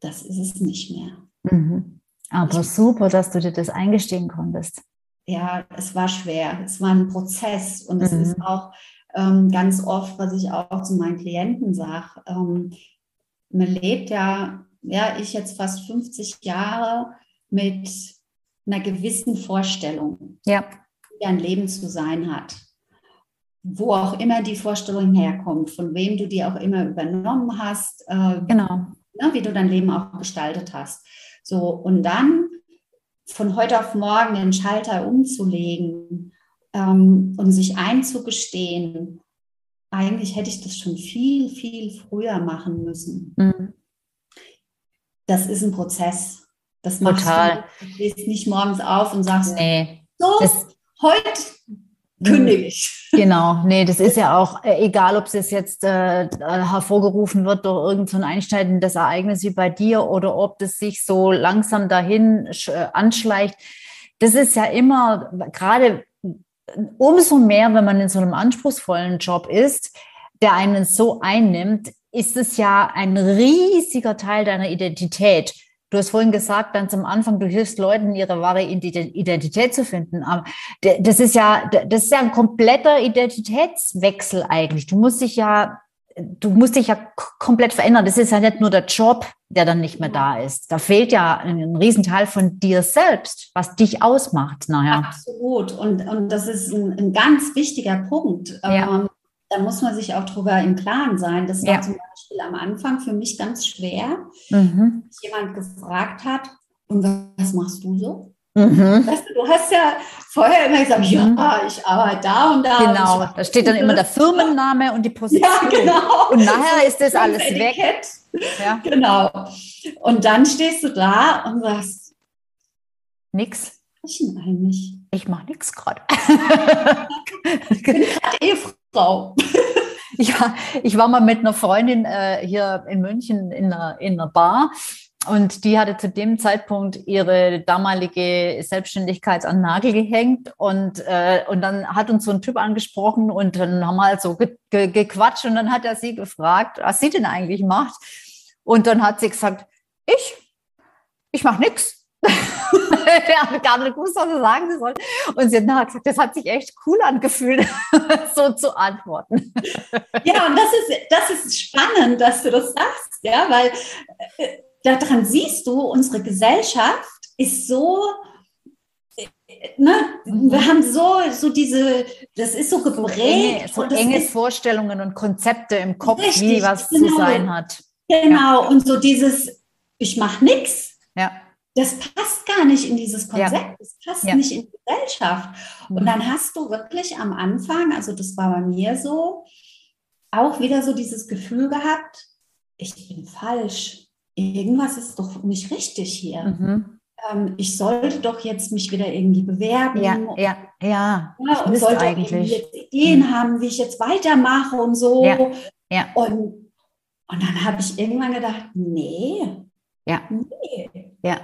das ist es nicht mehr. Mhm. Aber ich, super, dass du dir das eingestehen konntest. Ja, es war schwer. Es war ein Prozess und es ist mhm. auch ähm, ganz oft, was ich auch zu meinen Klienten sage, ähm, man lebt ja, ja, ich jetzt fast 50 Jahre mit einer gewissen Vorstellung, ja. wie ein Leben zu sein hat. Wo auch immer die Vorstellung herkommt, von wem du die auch immer übernommen hast, äh, genau. Ne, wie du dein Leben auch gestaltet hast. So, und dann von heute auf morgen den Schalter umzulegen ähm, und sich einzugestehen, eigentlich hätte ich das schon viel, viel früher machen müssen. Mhm. Das ist ein Prozess. Das machst Total. du. Du stehst nicht morgens auf und sagst, nee, so, das, heute kündige ich. *laughs* Genau, nee, das ist ja auch äh, egal, ob es jetzt äh, hervorgerufen wird durch irgendein so einschneidendes Ereignis wie bei dir oder ob das sich so langsam dahin äh, anschleicht. Das ist ja immer, gerade umso mehr, wenn man in so einem anspruchsvollen Job ist, der einen so einnimmt, ist es ja ein riesiger Teil deiner Identität. Du hast vorhin gesagt, ganz am Anfang, du hilfst Leuten, ihre wahre Identität zu finden. Aber das ist ja, das ist ja ein kompletter Identitätswechsel eigentlich. Du musst dich ja du musst dich ja komplett verändern. Das ist ja nicht nur der Job, der dann nicht mehr da ist. Da fehlt ja ein, Riesenteil von dir selbst, was dich ausmacht nachher. Absolut. Und, und das ist ein, ein ganz wichtiger Punkt. Ja. Ähm, da muss man sich auch drüber im Klaren sein. Das war ja. zum Beispiel am Anfang für mich ganz schwer, mhm. jemand gefragt hat, und was machst du so? Mhm. Weißt du, du hast ja vorher immer gesagt, ja, mhm. ich arbeite da und da. Genau, und da steht dann immer der *laughs* Firmenname und die Position. Ja, genau. Und nachher ist das alles weg. Ja. Genau. Und dann stehst du da und sagst, nix. Ich eigentlich. Ich mache nichts gerade. ich bin gerade Ehefrau. *laughs* Ich war, ich war mal mit einer Freundin äh, hier in München in einer, in einer Bar und die hatte zu dem Zeitpunkt ihre damalige Selbstständigkeit an Nagel gehängt und, äh, und dann hat uns so ein Typ angesprochen und dann haben wir halt so ge ge gequatscht und dann hat er sie gefragt, was sie denn eigentlich macht. Und dann hat sie gesagt, ich, ich mache nichts. *laughs* er hat gar nicht gewusst, was er sagen soll. Und sie hat gesagt, das hat sich echt cool angefühlt, *laughs* so zu antworten. Ja, und das ist, das ist spannend, dass du das sagst, ja, weil äh, daran siehst du, unsere Gesellschaft ist so, ne, wir haben so, so diese, das ist so geprägt. So, enge, so enge ist, Vorstellungen und Konzepte im Kopf, richtig, wie was genau, zu sein hat. Genau, ja. und so dieses, ich mache nichts. Ja. Das passt gar nicht in dieses Konzept, ja. das passt nicht in die Gesellschaft. Und mhm. dann hast du wirklich am Anfang, also das war bei mir so, auch wieder so dieses Gefühl gehabt, ich bin falsch. Irgendwas ist doch nicht richtig hier. Mhm. Ähm, ich sollte doch jetzt mich wieder irgendwie bewerben. Ja, ja, ja. ja und sollte eigentlich jetzt Ideen mhm. haben, wie ich jetzt weitermache und so. Ja, ja. Und, und dann habe ich irgendwann gedacht, nee. Ja. Nee. Ja.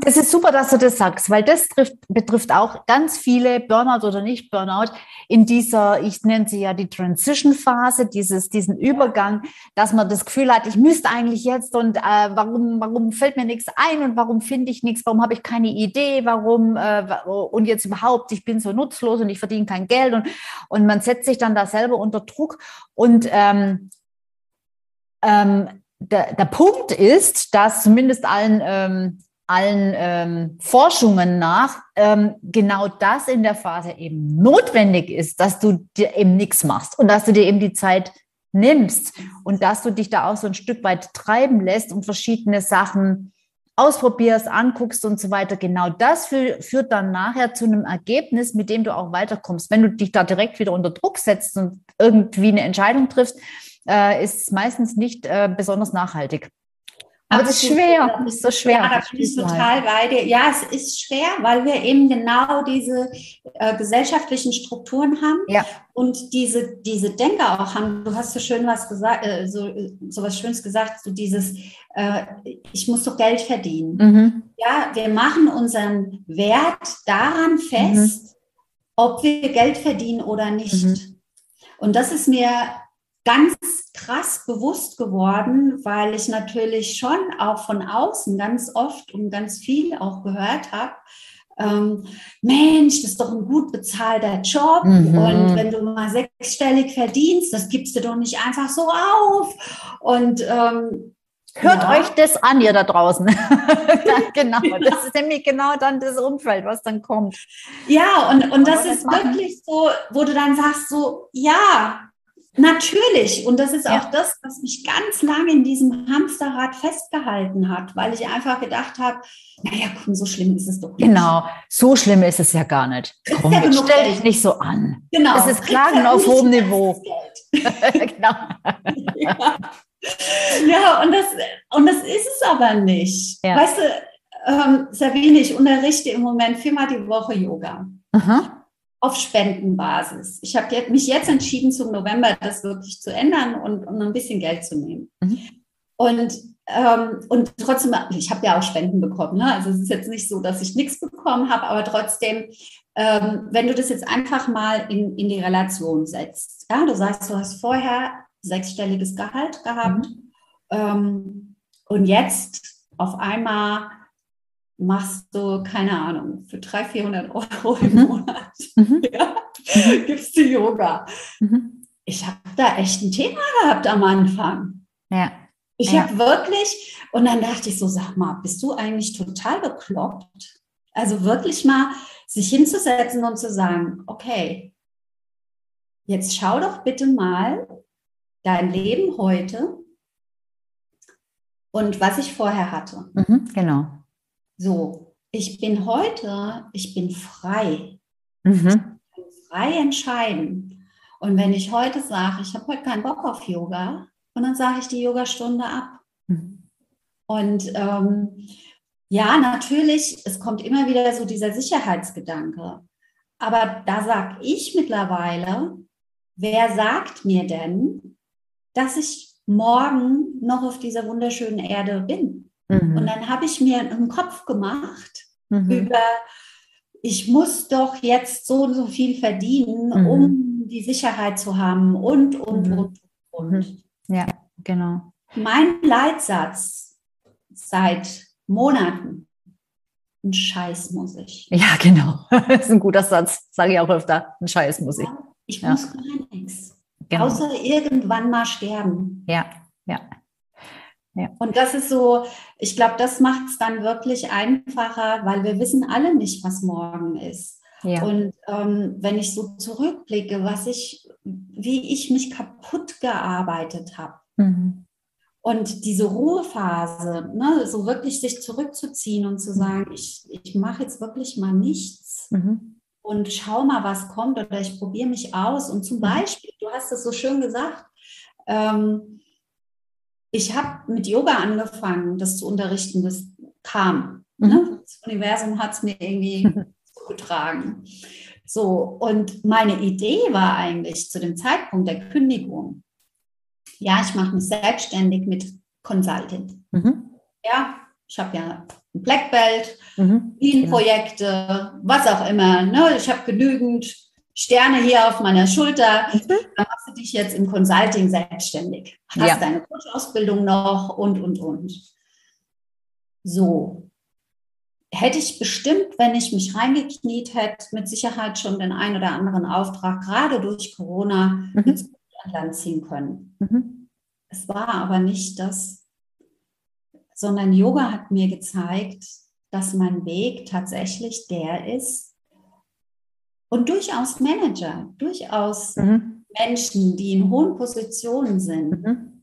Das ist super, dass du das sagst, weil das trifft, betrifft auch ganz viele Burnout oder nicht Burnout in dieser, ich nenne sie ja die Transition-Phase, dieses, diesen Übergang, dass man das Gefühl hat, ich müsste eigentlich jetzt und äh, warum, warum fällt mir nichts ein und warum finde ich nichts, warum habe ich keine Idee, warum äh, und jetzt überhaupt, ich bin so nutzlos und ich verdiene kein Geld und, und man setzt sich dann da selber unter Druck und ähm, ähm, der, der Punkt ist, dass zumindest allen ähm, allen ähm, Forschungen nach ähm, genau das in der Phase eben notwendig ist, dass du dir eben nichts machst und dass du dir eben die Zeit nimmst und dass du dich da auch so ein Stück weit treiben lässt und verschiedene Sachen ausprobierst, anguckst und so weiter. Genau das führt dann nachher zu einem Ergebnis, mit dem du auch weiterkommst. Wenn du dich da direkt wieder unter Druck setzt und irgendwie eine Entscheidung triffst, äh, ist es meistens nicht äh, besonders nachhaltig. Aber es ist schwer, es ist so schwer. Ja, da bin ich total bei dir. Ja, es ist schwer, weil wir eben genau diese äh, gesellschaftlichen Strukturen haben ja. und diese, diese Denker auch haben. Du hast so schön was gesagt, äh, so, so was Schönes gesagt, so dieses, äh, ich muss doch Geld verdienen. Mhm. Ja, wir machen unseren Wert daran fest, mhm. ob wir Geld verdienen oder nicht. Mhm. Und das ist mir ganz krass bewusst geworden, weil ich natürlich schon auch von außen ganz oft und ganz viel auch gehört habe, ähm, Mensch, das ist doch ein gut bezahlter Job mhm. und wenn du mal sechsstellig verdienst, das gibst du doch nicht einfach so auf. Und ähm, Hört ja. euch das an, ihr da draußen. *laughs* *laughs* genau, das ist nämlich genau dann das Umfeld, was dann kommt. Ja, und, und das ist wirklich so, wo du dann sagst, so, ja, Natürlich. Und das ist ja. auch das, was mich ganz lange in diesem Hamsterrad festgehalten hat, weil ich einfach gedacht habe, naja, komm, so schlimm ist es doch nicht. Genau, so schlimm ist es ja gar nicht. Komm, ja stell dich nicht so an. Genau. Das ist Klagen auf hohem Niveau. genau. ja. *laughs* ja, und, das, und das ist es aber nicht. Weißt du, ähm, Sabine, ich unterrichte im Moment viermal die Woche Yoga. Aha auf Spendenbasis. Ich habe mich jetzt entschieden, zum November das wirklich zu ändern und, und ein bisschen Geld zu nehmen. Mhm. Und, ähm, und trotzdem, ich habe ja auch Spenden bekommen. Ne? Also es ist jetzt nicht so, dass ich nichts bekommen habe, aber trotzdem, ähm, wenn du das jetzt einfach mal in, in die Relation setzt. Ja? Du sagst, du hast vorher sechsstelliges Gehalt gehabt mhm. ähm, und jetzt auf einmal machst du, keine Ahnung, für 300, 400 Euro im mhm. Monat, mhm. *laughs* ja, mhm. gibst du Yoga. Mhm. Ich habe da echt ein Thema gehabt am Anfang. Ja. Ich ja. habe wirklich, und dann dachte ich so, sag mal, bist du eigentlich total bekloppt? Also wirklich mal sich hinzusetzen und zu sagen, okay, jetzt schau doch bitte mal dein Leben heute und was ich vorher hatte. Mhm, genau. So, ich bin heute, ich bin frei. Mhm. Ich kann frei entscheiden. Und wenn ich heute sage, ich habe heute keinen Bock auf Yoga, und dann sage ich die Yogastunde ab. Mhm. Und ähm, ja, natürlich, es kommt immer wieder so dieser Sicherheitsgedanke. Aber da sage ich mittlerweile, wer sagt mir denn, dass ich morgen noch auf dieser wunderschönen Erde bin? Mhm. Und dann habe ich mir einen Kopf gemacht mhm. über, ich muss doch jetzt so und so viel verdienen, mhm. um die Sicherheit zu haben und, und, mhm. und, und. Mhm. Ja, genau. Mein Leitsatz seit Monaten, ein Scheiß muss ich. Ja, genau. *laughs* Das ist ein guter Satz, sage ich auch öfter. Ein Scheiß muss ich. Ich ja. muss gar nichts. Genau. Außer irgendwann mal sterben. Ja, ja. Ja. Und das ist so, ich glaube, das macht es dann wirklich einfacher, weil wir wissen alle nicht, was morgen ist. Ja. Und ähm, wenn ich so zurückblicke, was ich, wie ich mich kaputt gearbeitet habe, mhm. Und diese Ruhephase, ne, so wirklich sich zurückzuziehen und zu mhm. sagen, ich, ich mache jetzt wirklich mal nichts mhm. und schau mal, was kommt oder ich probiere mich aus. Und zum mhm. Beispiel, du hast es so schön gesagt, ähm, ich habe mit Yoga angefangen, das zu unterrichten, das kam. Ne? Mhm. Ne? Das Universum hat es mir irgendwie *laughs* zugetragen. So, und meine Idee war eigentlich zu dem Zeitpunkt der Kündigung, ja, ich mache mich selbstständig mit Consulting. Mhm. Ja, ich habe ja ein Black Belt, mhm. Projekte, was auch immer. Ne? Ich habe genügend Sterne hier auf meiner Schulter. Mhm. Dann machst du dich jetzt im Consulting selbstständig. Hast ja. deine Coach-Ausbildung noch und, und, und. So. Hätte ich bestimmt, wenn ich mich reingekniet hätte, mit Sicherheit schon den einen oder anderen Auftrag, gerade durch Corona, mhm. ins Land ziehen können. Mhm. Es war aber nicht das, sondern Yoga hat mir gezeigt, dass mein Weg tatsächlich der ist und durchaus Manager, durchaus mhm. Menschen, die in hohen Positionen sind, mhm.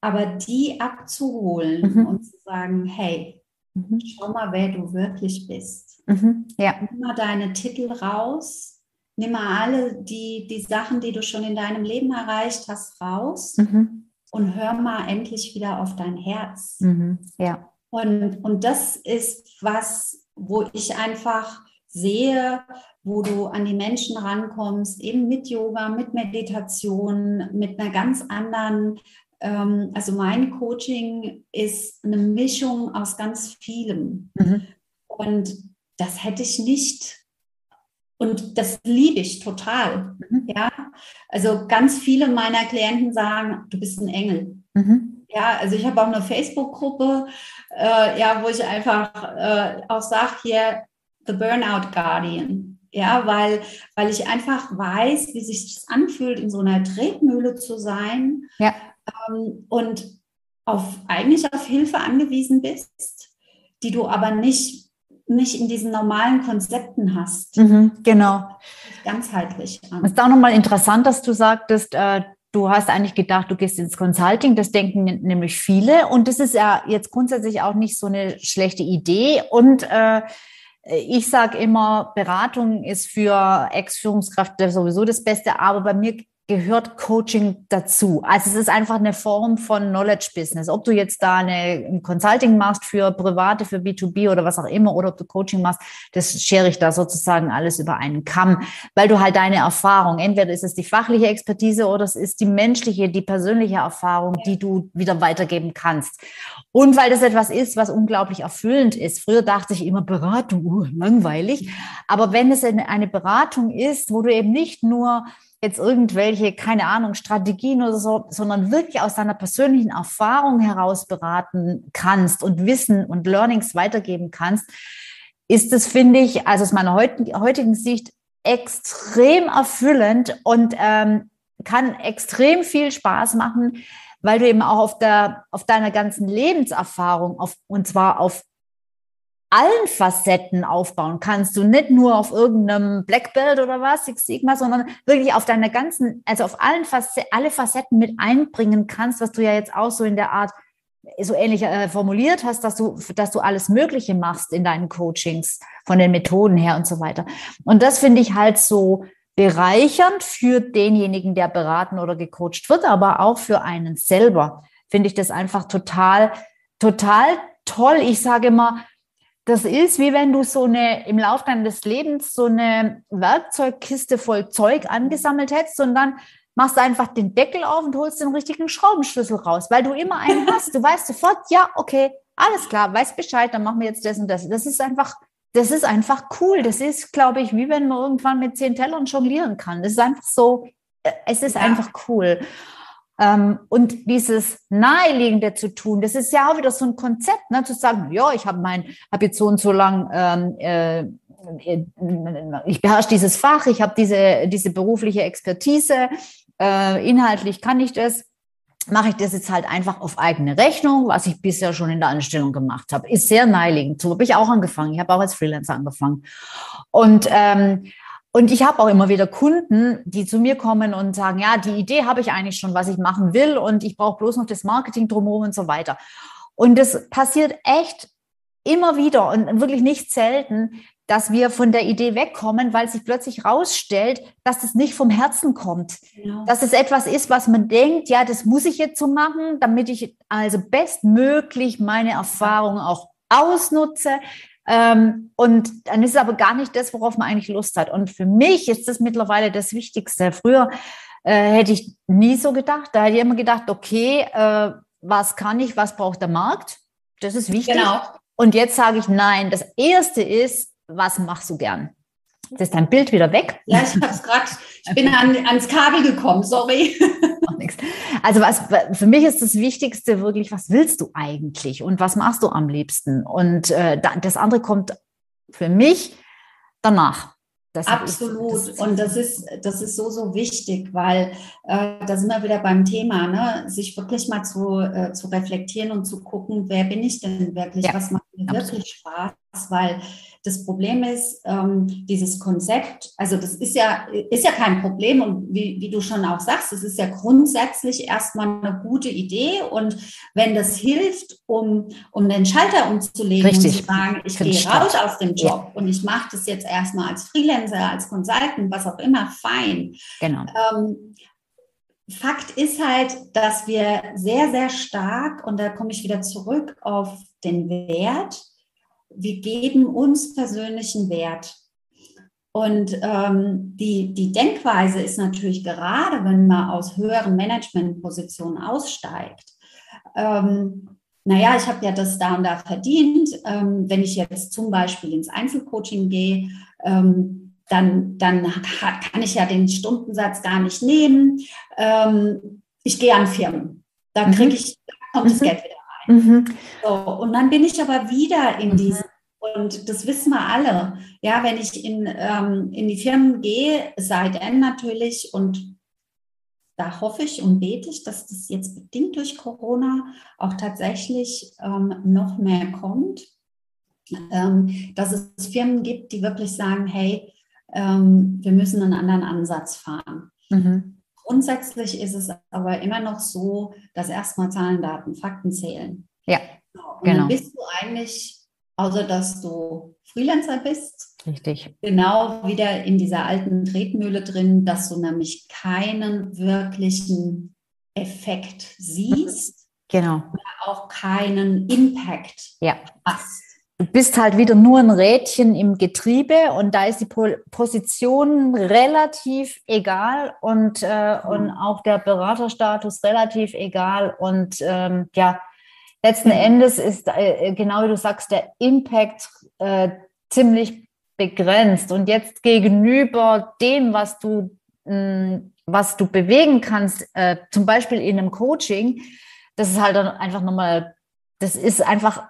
aber die abzuholen mhm. und zu sagen, hey, mhm. schau mal, wer du wirklich bist. Mhm. Ja. Nimm mal deine Titel raus nimm mal alle die, die Sachen, die du schon in deinem Leben erreicht hast, raus mhm. und hör mal endlich wieder auf dein Herz. Mhm. Ja. Und, und das ist was, wo ich einfach sehe, wo du an die Menschen rankommst, eben mit Yoga, mit Meditation, mit einer ganz anderen, ähm, also mein Coaching ist eine Mischung aus ganz vielem. Mhm. Und das hätte ich nicht und das liebe ich total. Mhm. Ja, also ganz viele meiner Klienten sagen, du bist ein Engel. Mhm. Ja, also ich habe auch eine Facebook-Gruppe, äh, ja, wo ich einfach äh, auch sage hier, The Burnout Guardian. Ja, weil, weil ich einfach weiß, wie sich das anfühlt, in so einer Tretmühle zu sein ja. ähm, und auf, eigentlich auf Hilfe angewiesen bist, die du aber nicht nicht in diesen normalen Konzepten hast. Mhm, genau. Ganzheitlich. Es ist auch nochmal interessant, dass du sagtest, äh, du hast eigentlich gedacht, du gehst ins Consulting. Das denken nämlich viele. Und das ist ja jetzt grundsätzlich auch nicht so eine schlechte Idee. Und äh, ich sage immer, Beratung ist für Ex-Führungskräfte sowieso das Beste, aber bei mir gehört Coaching dazu. Also es ist einfach eine Form von Knowledge Business. Ob du jetzt da eine, ein Consulting machst für Private, für B2B oder was auch immer, oder ob du Coaching machst, das schere ich da sozusagen alles über einen Kamm, weil du halt deine Erfahrung, entweder ist es die fachliche Expertise oder es ist die menschliche, die persönliche Erfahrung, die du wieder weitergeben kannst. Und weil das etwas ist, was unglaublich erfüllend ist. Früher dachte ich immer, Beratung, uh, langweilig. Aber wenn es eine Beratung ist, wo du eben nicht nur jetzt irgendwelche, keine Ahnung, Strategien oder so, sondern wirklich aus deiner persönlichen Erfahrung heraus beraten kannst und Wissen und Learnings weitergeben kannst, ist es, finde ich, also aus meiner heutigen Sicht extrem erfüllend und ähm, kann extrem viel Spaß machen, weil du eben auch auf der, auf deiner ganzen Lebenserfahrung, auf, und zwar auf allen Facetten aufbauen kannst. Du nicht nur auf irgendeinem Black Belt oder was, Six Sigma, sondern wirklich auf deiner ganzen, also auf allen Facetten, alle Facetten mit einbringen kannst, was du ja jetzt auch so in der Art so ähnlich äh, formuliert hast, dass du, dass du alles Mögliche machst in deinen Coachings, von den Methoden her und so weiter. Und das finde ich halt so bereichernd für denjenigen, der beraten oder gecoacht wird, aber auch für einen selber. Finde ich das einfach total, total toll. Ich sage immer, das ist wie wenn du so eine im Laufe deines Lebens so eine Werkzeugkiste voll Zeug angesammelt hättest und dann machst du einfach den Deckel auf und holst den richtigen Schraubenschlüssel raus, weil du immer einen hast. Du weißt sofort, ja, okay, alles klar, weiß Bescheid, dann machen wir jetzt das und das. Das ist einfach, das ist einfach cool. Das ist, glaube ich, wie wenn man irgendwann mit zehn Tellern jonglieren kann. Das ist einfach so, äh, es ist ja. einfach cool. Ähm, und dieses Naheliegende zu tun, das ist ja auch wieder so ein Konzept, ne, zu sagen, ja, ich habe mein, habe jetzt so und so lang, ähm, äh, ich beherrsche dieses Fach, ich habe diese, diese berufliche Expertise, äh, inhaltlich kann ich das, mache ich das jetzt halt einfach auf eigene Rechnung, was ich bisher schon in der Anstellung gemacht habe. Ist sehr naheliegend. So habe ich auch angefangen. Ich habe auch als Freelancer angefangen. Und ähm, und ich habe auch immer wieder Kunden, die zu mir kommen und sagen, ja, die Idee habe ich eigentlich schon, was ich machen will und ich brauche bloß noch das Marketing drumherum und so weiter. Und das passiert echt immer wieder und wirklich nicht selten, dass wir von der Idee wegkommen, weil sich plötzlich rausstellt, dass das nicht vom Herzen kommt. Genau. Dass es etwas ist, was man denkt, ja, das muss ich jetzt so machen, damit ich also bestmöglich meine Erfahrungen auch ausnutze. Ähm, und dann ist es aber gar nicht das, worauf man eigentlich Lust hat. Und für mich ist das mittlerweile das Wichtigste. Früher äh, hätte ich nie so gedacht. Da hätte ich immer gedacht, okay, äh, was kann ich, was braucht der Markt? Das ist wichtig. Genau. Und jetzt sage ich, nein, das Erste ist, was machst du gern? Jetzt ist dein Bild wieder weg. Ja, ich habe es gerade, ich bin an, ans Kabel gekommen, sorry. *laughs* Also was für mich ist das Wichtigste wirklich, was willst du eigentlich und was machst du am liebsten? Und äh, das andere kommt für mich danach. Das Absolut. Ist, das und das ist, das ist so, so wichtig, weil äh, da sind wir wieder beim Thema, ne? sich wirklich mal zu, äh, zu reflektieren und zu gucken, wer bin ich denn wirklich, ja, was macht mir absolut. wirklich Spaß, weil das Problem ist, ähm, dieses Konzept, also das ist ja, ist ja kein Problem und wie, wie du schon auch sagst, es ist ja grundsätzlich erstmal eine gute Idee und wenn das hilft, um, um den Schalter umzulegen Richtig. und zu sagen, ich gehe raus aus dem Job ja. und ich mache das jetzt erstmal als Freelancer, als Consultant, was auch immer, fein. Genau. Ähm, Fakt ist halt, dass wir sehr, sehr stark, und da komme ich wieder zurück auf den Wert, wir geben uns persönlichen Wert. Und ähm, die, die Denkweise ist natürlich gerade, wenn man aus höheren Managementpositionen aussteigt, ähm, naja, ich habe ja das da und da verdient. Ähm, wenn ich jetzt zum Beispiel ins Einzelcoaching gehe, ähm, dann, dann kann ich ja den Stundensatz gar nicht nehmen. Ähm, ich gehe an Firmen. Da kriege mhm. ich, da kommt mhm. das Geld wieder Mhm. So, und dann bin ich aber wieder in mhm. diesem, und das wissen wir alle. Ja, wenn ich in, ähm, in die Firmen gehe, sei denn natürlich, und da hoffe ich und bete ich, dass das jetzt bedingt durch Corona auch tatsächlich ähm, noch mehr kommt, ähm, dass es Firmen gibt, die wirklich sagen, hey, ähm, wir müssen einen anderen Ansatz fahren. Mhm. Grundsätzlich ist es aber immer noch so, dass erstmal Zahlen, Daten, Fakten zählen. Ja, und genau. dann bist du eigentlich, außer dass du Freelancer bist, Richtig. genau wieder in dieser alten Tretmühle drin, dass du nämlich keinen wirklichen Effekt siehst. Genau. Oder auch keinen Impact ja. hast du bist halt wieder nur ein Rädchen im Getriebe und da ist die Position relativ egal und, äh, und mhm. auch der Beraterstatus relativ egal. Und ähm, ja, letzten mhm. Endes ist, äh, genau wie du sagst, der Impact äh, ziemlich begrenzt. Und jetzt gegenüber dem, was du, mh, hm, was du bewegen kannst, äh, zum Beispiel in einem Coaching, das ist halt dann einfach nochmal das ist einfach,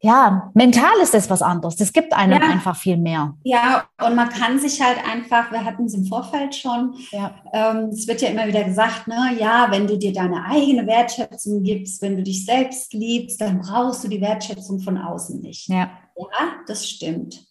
ja, mental ist das was anderes. Das gibt einem ja. einfach viel mehr. Ja, und man kann sich halt einfach, wir hatten es im Vorfeld schon, ja. ähm, es wird ja immer wieder gesagt, ne, ja, wenn du dir deine eigene Wertschätzung gibst, wenn du dich selbst liebst, dann brauchst du die Wertschätzung von außen nicht. Ja, ja das stimmt.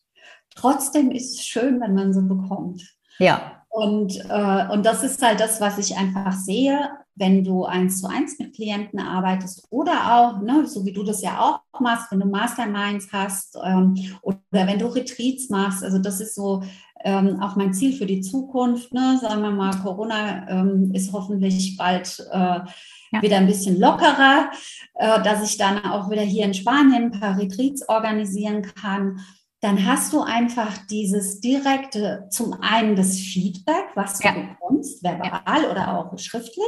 Trotzdem ist es schön, wenn man so bekommt. Ja. Und, äh, und das ist halt das, was ich einfach sehe wenn du eins zu eins mit Klienten arbeitest oder auch, ne, so wie du das ja auch machst, wenn du Masterminds hast ähm, oder wenn du Retreats machst. Also das ist so ähm, auch mein Ziel für die Zukunft. Ne? Sagen wir mal, Corona ähm, ist hoffentlich bald äh, ja. wieder ein bisschen lockerer, äh, dass ich dann auch wieder hier in Spanien ein paar Retreats organisieren kann dann hast du einfach dieses direkte, zum einen das Feedback, was du ja. bekommst, verbal ja. oder auch schriftlich,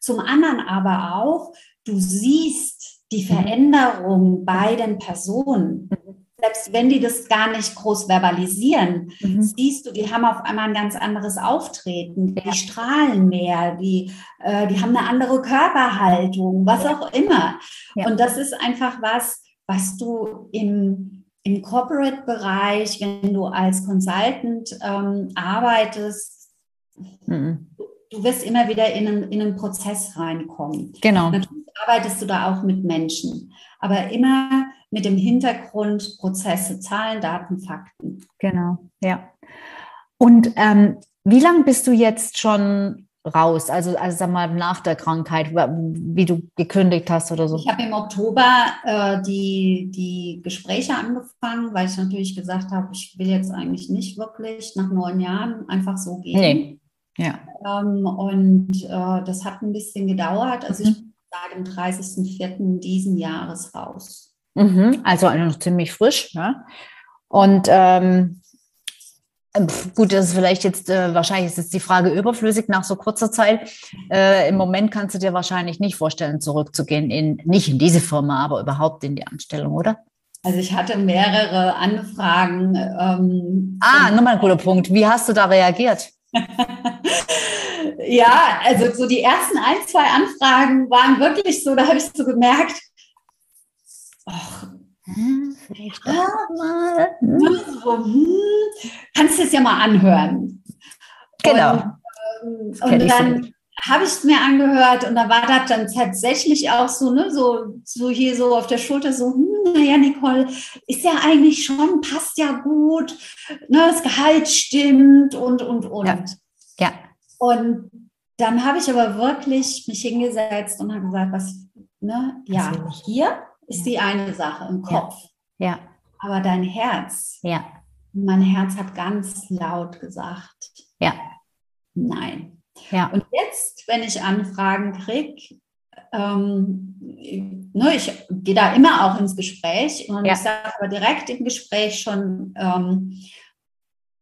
zum anderen aber auch, du siehst die mhm. Veränderung bei den Personen. Mhm. Selbst wenn die das gar nicht groß verbalisieren, mhm. siehst du, die haben auf einmal ein ganz anderes Auftreten, ja. die strahlen mehr, die, äh, die haben eine andere Körperhaltung, was auch immer. Und das ist einfach was, was du im im Corporate-Bereich, wenn du als Consultant ähm, arbeitest, mhm. du wirst immer wieder in einen, in einen Prozess reinkommen. Genau. Natürlich arbeitest du da auch mit Menschen, aber immer mit dem Hintergrund Prozesse, Zahlen, Daten, Fakten. Genau, ja. Und ähm, wie lange bist du jetzt schon raus? Also, also sag mal nach der Krankheit, wie du gekündigt hast oder so? Ich habe im Oktober äh, die, die Gespräche angefangen, weil ich natürlich gesagt habe, ich will jetzt eigentlich nicht wirklich nach neun Jahren einfach so gehen. Nee. Ja. Ähm, und äh, das hat ein bisschen gedauert. Also mhm. ich bin seit dem 30.04. diesen Jahres raus. Mhm. Also noch ziemlich frisch. Ne? Und ähm, Gut, das ist vielleicht jetzt, äh, wahrscheinlich ist jetzt die Frage überflüssig nach so kurzer Zeit. Äh, Im Moment kannst du dir wahrscheinlich nicht vorstellen, zurückzugehen, in, nicht in diese Firma, aber überhaupt in die Anstellung, oder? Also ich hatte mehrere Anfragen. Ähm, ah, nochmal ein guter Punkt. Wie hast du da reagiert? *laughs* ja, also so die ersten ein, zwei Anfragen waren wirklich so, da habe ich so gemerkt, ach, hm, vielleicht doch mal. Hm. hm. Kannst du es ja mal anhören. Genau. Und, ähm, und dann habe ich es mir angehört und da war das dann tatsächlich auch so, ne, so, so hier so auf der Schulter so, hm, naja, Nicole, ist ja eigentlich schon, passt ja gut, ne, das Gehalt stimmt und, und, und. Ja. ja. Und dann habe ich aber wirklich mich hingesetzt und habe gesagt, was, ne, ja, hier ist die eine Sache im Kopf. Ja. ja. Aber dein Herz, ja. mein Herz hat ganz laut gesagt, ja. Nein. Ja. Und jetzt, wenn ich Anfragen kriege, ähm, ne, ich gehe da immer auch ins Gespräch und ja. ich sage aber direkt im Gespräch schon, ähm,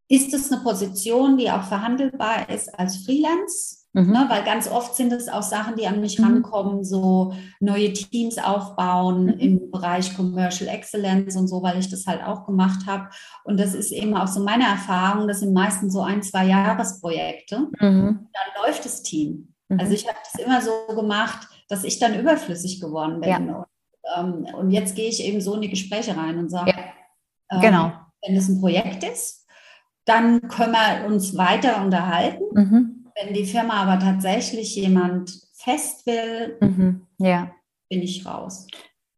ist es eine Position, die auch verhandelbar ist als Freelance? Mhm. Ne, weil ganz oft sind es auch Sachen, die an mich mhm. rankommen, so neue Teams aufbauen mhm. im Bereich Commercial Excellence und so, weil ich das halt auch gemacht habe. Und das ist eben auch so meine Erfahrung, das sind meistens so ein, zwei Jahresprojekte. Mhm. Dann läuft das Team. Mhm. Also ich habe das immer so gemacht, dass ich dann überflüssig geworden bin. Ja. Und, ähm, und, jetzt gehe ich eben so in die Gespräche rein und sage, ja. genau. Ähm, wenn es ein Projekt ist, dann können wir uns weiter unterhalten. Mhm. Wenn die Firma aber tatsächlich jemand fest will, mhm, ja. bin ich raus.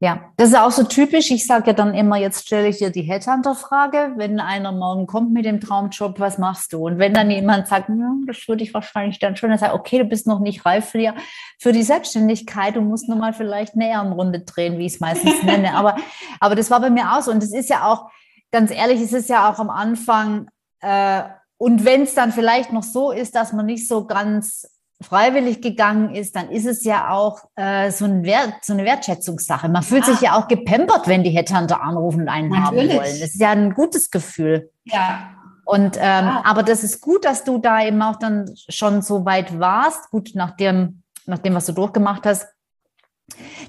Ja, das ist auch so typisch. Ich sage ja dann immer, jetzt stelle ich dir die Headhunter-Frage. Wenn einer morgen kommt mit dem Traumjob, was machst du? Und wenn dann jemand sagt, das würde ich wahrscheinlich dann schon, dann sage okay, du bist noch nicht reif für die, für die Selbstständigkeit. Du musst nur mal vielleicht eine Ehrenrunde drehen, wie ich es meistens *laughs* nenne. Aber, aber das war bei mir auch so. Und es ist ja auch, ganz ehrlich, es ist ja auch am Anfang äh, und wenn es dann vielleicht noch so ist, dass man nicht so ganz freiwillig gegangen ist, dann ist es ja auch äh, so, ein Wert, so eine Wertschätzungssache. Man fühlt ja. sich ja auch gepampert, wenn die Headhunter anrufen und einen Natürlich. haben wollen. Das ist ja ein gutes Gefühl. Ja. Und ähm, ja. aber das ist gut, dass du da eben auch dann schon so weit warst. Gut, nach dem, nach dem, was du durchgemacht hast,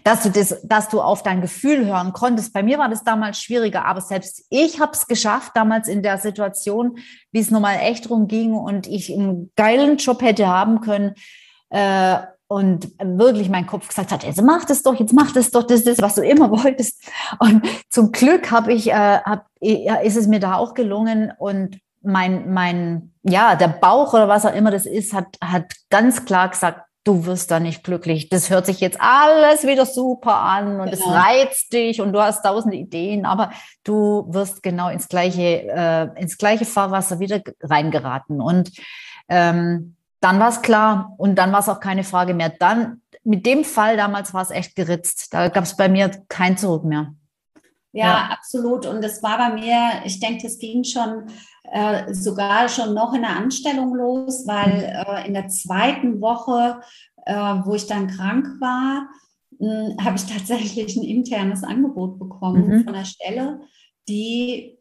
dass du das, dass du auf dein Gefühl hören konntest. Bei mir war das damals schwieriger, aber selbst ich habe es geschafft, damals in der Situation, wie es nochmal echt drum ging und ich einen geilen Job hätte haben können. Äh, und wirklich mein Kopf gesagt hat, jetzt mach das doch, jetzt mach das doch, das ist, was du immer *laughs* wolltest. Und zum Glück habe ich, äh, hab, ist es mir da auch gelungen und mein, mein, ja, der Bauch oder was auch immer das ist, hat, hat ganz klar gesagt, du wirst da nicht glücklich. Das hört sich jetzt alles wieder super an und es genau. reizt dich und du hast tausend Ideen, aber du wirst genau ins gleiche, äh, ins gleiche Fahrwasser wieder reingeraten. Und ähm, dann war es klar und dann war es auch keine Frage mehr. Dann, mit dem Fall damals war es echt geritzt. Da gab es bei mir kein Zurück mehr. Ja, ja, absolut. Und es war bei mir, ich denke, es ging schon äh, sogar schon noch in der Anstellung los, weil mhm. äh, in der zweiten Woche, äh, wo ich dann krank war, hm, habe ich *laughs* tatsächlich ein internes Angebot bekommen mhm. von der Stelle, die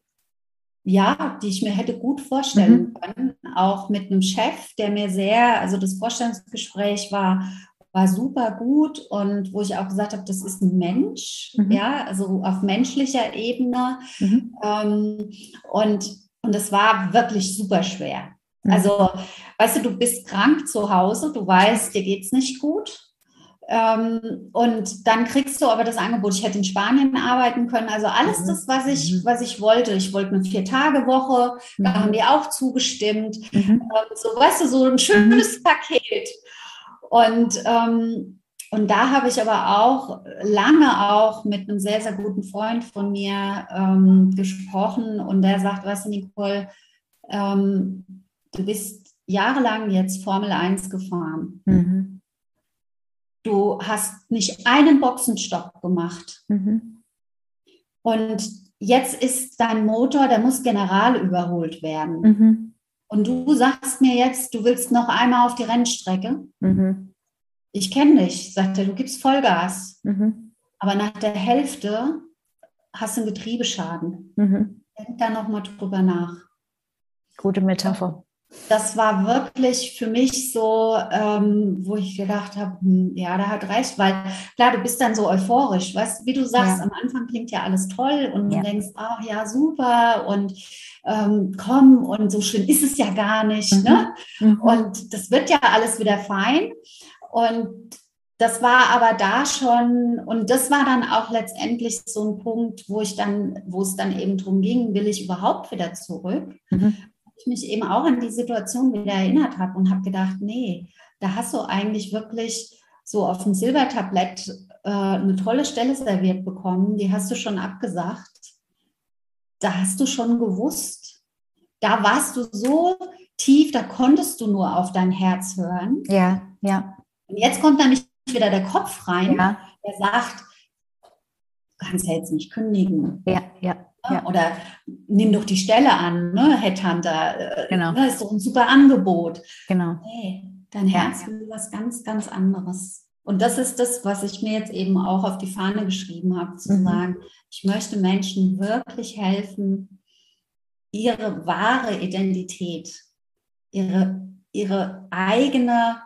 ja, die ich mir hätte gut vorstellen mhm. können, auch mit einem Chef, der mir sehr, also das Vorstellungsgespräch war war super gut und wo ich auch gesagt habe, das ist ein Mensch, mhm. ja, also auf menschlicher Ebene. Mhm. Ähm, und, und es war wirklich super schwer. Mhm. Also, weißt du, du bist krank zu Hause, du weißt, dir geht es nicht gut. Ähm, und dann kriegst du aber das Angebot, ich hätte in Spanien arbeiten können. Also alles mhm. das, was ich, mhm. was ich wollte. Ich wollte eine Vier-Tage-Woche, da haben die auch zugestimmt. Ähm, so, weißt du, so ein schönes Paket. Und, ähm, und da habe ich aber auch lange auch mit einem sehr, sehr guten Freund von mir ähm, gesprochen und der sagt, was Nicole, ähm, du bist jahrelang jetzt Formel 1 gefahren. Mhm. Du hast nicht einen Boxenstopp gemacht. Mhm. Und jetzt ist dein Motor, der muss general überholt werden. Mhm. Und du sagst mir jetzt, du willst noch einmal auf die Rennstrecke. Mhm. Ich kenne dich, sagt er, du gibst Vollgas. Mhm. Aber nach der Hälfte hast du einen Getriebeschaden. Mhm. Denk da nochmal drüber nach. Gute Metapher das war wirklich für mich so, ähm, wo ich gedacht habe, hm, ja, der hat recht, weil klar, du bist dann so euphorisch, weißt wie du sagst, ja. am Anfang klingt ja alles toll und ja. du denkst, ach ja, super und ähm, komm und so schlimm ist es ja gar nicht, mhm. ne? Mhm. Und das wird ja alles wieder fein und das war aber da schon, und das war dann auch letztendlich so ein Punkt, wo ich dann, wo es dann eben darum ging, will ich überhaupt wieder zurück? Mhm ich mich eben auch an die Situation wieder erinnert habe und habe gedacht, nee, da hast du eigentlich wirklich so auf dem Silbertablett äh, eine tolle Stelle serviert bekommen, die hast du schon abgesagt. Da hast du schon gewusst. Da warst du so tief, da konntest du nur auf dein Herz hören. Ja, ja. Und jetzt kommt nämlich wieder der Kopf rein, ja. der sagt, du kannst ja jetzt nicht kündigen. Ja, ja. Ja. Oder nimm doch die Stelle an, ne, Headhunter. Genau. Das ne, ist doch ein super Angebot. Genau. Hey, dein Herz ja. will was ganz, ganz anderes. Und das ist das, was ich mir jetzt eben auch auf die Fahne geschrieben habe, zu mhm. sagen, ich möchte Menschen wirklich helfen, ihre wahre Identität, ihre, ihre eigene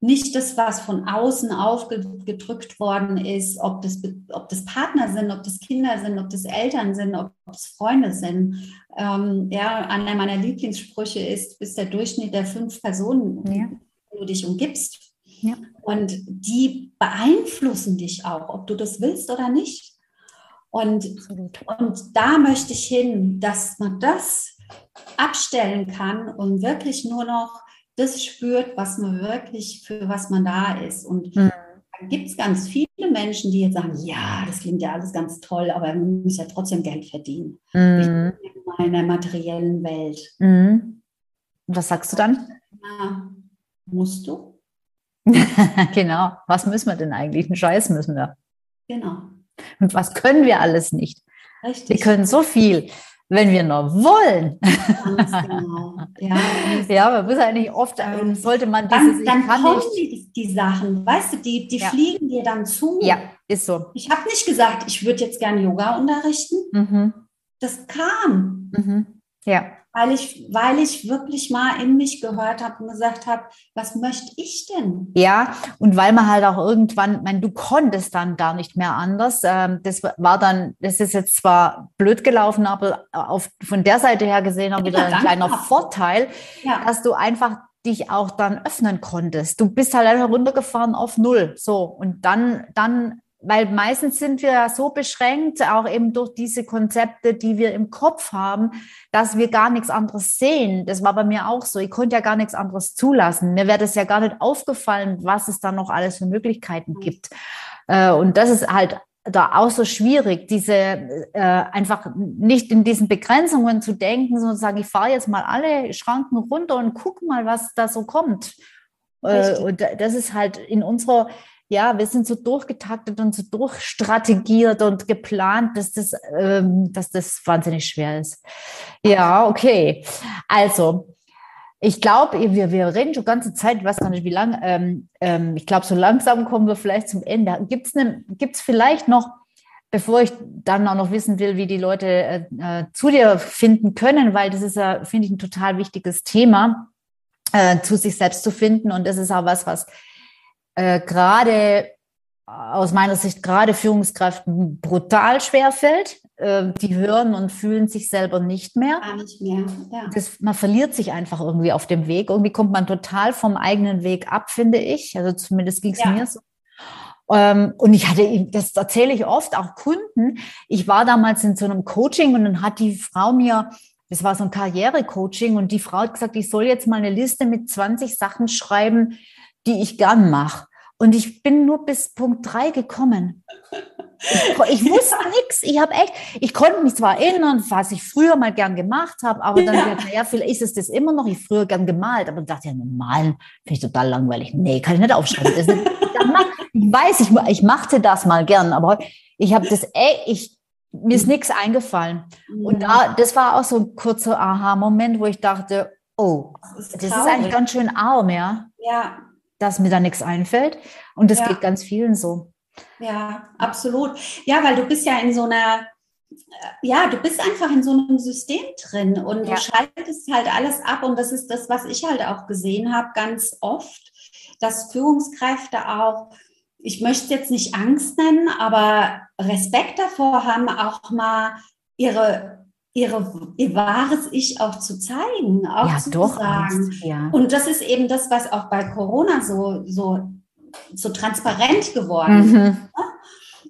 nicht das, was von außen aufgedrückt worden ist, ob das, ob das Partner sind, ob das Kinder sind, ob das Eltern sind, ob das Freunde sind. Ähm, ja, einer meiner Lieblingssprüche ist, bis der Durchschnitt der fünf Personen, ja. du dich umgibst. Ja. Und die beeinflussen dich auch, ob du das willst oder nicht. Und, und da möchte ich hin, dass man das abstellen kann und wirklich nur noch das spürt, was man wirklich, für was man da ist. Und mhm. da gibt es ganz viele Menschen, die jetzt sagen, ja, das klingt ja alles ganz toll, aber man muss ja trotzdem Geld verdienen. Mhm. in der materiellen Welt. Mhm. Was sagst du dann? Ja, musst du? *laughs* genau. Was müssen wir denn eigentlich? Einen Scheiß müssen wir. Genau. Und was können wir alles nicht? Richtig. Wir können so viel wenn wir nur wollen. Ganz genau. Ja, *laughs* ja man muss eigentlich oft, ähm, sollte man dieses, dann, dann kommen die, die, Sachen, weißt du, die, die ja. fliegen dir dann zu. Ja, ist so. Ich habe nicht gesagt, ich würde jetzt gerne Yoga unterrichten. Mhm. Das kam. Mhm. Ja weil ich, weil ich wirklich mal in mich gehört habe und gesagt habe, was möchte ich denn? Ja, und weil man halt auch irgendwann, mein, du konntest dann gar nicht mehr anders. Ähm, das war dann, das ist jetzt zwar blöd gelaufen, aber auf, von der Seite her gesehen auch wieder ja, ein kleiner Vorteil, ja. dass du einfach dich auch dann öffnen konntest. Du bist halt einfach runtergefahren auf Null. So. Und dann, dann weil meistens sind wir so beschränkt, auch eben durch diese Konzepte, die wir im Kopf haben, dass wir gar nichts anderes sehen. Das war bei mir auch so. Ich konnte ja gar nichts anderes zulassen. Mir wäre das ja gar nicht aufgefallen, was es da noch alles für Möglichkeiten gibt. Äh, und das ist halt da auch so schwierig, diese äh, einfach nicht in diesen Begrenzungen zu denken, sondern zu sagen, ich fahre jetzt mal alle Schranken runter und guck mal, was da so kommt. Äh, und das ist halt in unserer ja, wir sind so durchgetaktet und so durchstrategiert und geplant, dass das, ähm, dass das wahnsinnig schwer ist. Ja, okay. Also, ich glaube, wir, wir reden schon ganze Zeit, ich weiß gar nicht, wie lange. Ähm, ähm, ich glaube, so langsam kommen wir vielleicht zum Ende. Gibt es ne, gibt's vielleicht noch, bevor ich dann auch noch wissen will, wie die Leute äh, äh, zu dir finden können, weil das ist ja, finde ich, ein total wichtiges Thema, äh, zu sich selbst zu finden. Und das ist auch was, was äh, gerade aus meiner Sicht gerade Führungskräften brutal schwer fällt. Äh, die hören und fühlen sich selber nicht mehr. Gar nicht mehr. Ja. Das, man verliert sich einfach irgendwie auf dem Weg. Irgendwie kommt man total vom eigenen Weg ab, finde ich. Also zumindest ging es ja. mir so. Ähm, und ich hatte, das erzähle ich oft, auch Kunden. Ich war damals in so einem Coaching und dann hat die Frau mir das war so ein Karrierecoaching und die Frau hat gesagt, ich soll jetzt mal eine Liste mit 20 Sachen schreiben, die ich gern mache. Und ich bin nur bis Punkt 3 gekommen. Ich, ich wusste *laughs* nichts. Ich habe echt, ich konnte mich zwar erinnern, was ich früher mal gern gemacht habe, aber dann, ja, ja vielleicht ist es das immer noch. Ich früher gern gemalt, aber dachte ja, malen finde ich total langweilig. Nee, kann ich nicht aufschreiben. Nicht, *laughs* ich weiß, ich, ich machte das mal gern, aber ich habe das, ey, ich, mir ist nichts eingefallen. Und da, das war auch so ein kurzer Aha-Moment, wo ich dachte, oh, das ist, das ist eigentlich ganz schön arm, ja. Ja. Dass mir da nichts einfällt. Und das ja. geht ganz vielen so. Ja, absolut. Ja, weil du bist ja in so einer, äh, ja, du bist einfach in so einem System drin und ja. du schaltest halt alles ab. Und das ist das, was ich halt auch gesehen habe, ganz oft, dass Führungskräfte auch, ich möchte jetzt nicht Angst nennen, aber Respekt davor haben, auch mal ihre ihre, ihr wahres Ich auch zu zeigen, auch ja, zu doch, sagen. Ja. Und das ist eben das, was auch bei Corona so, so so transparent geworden. Mhm.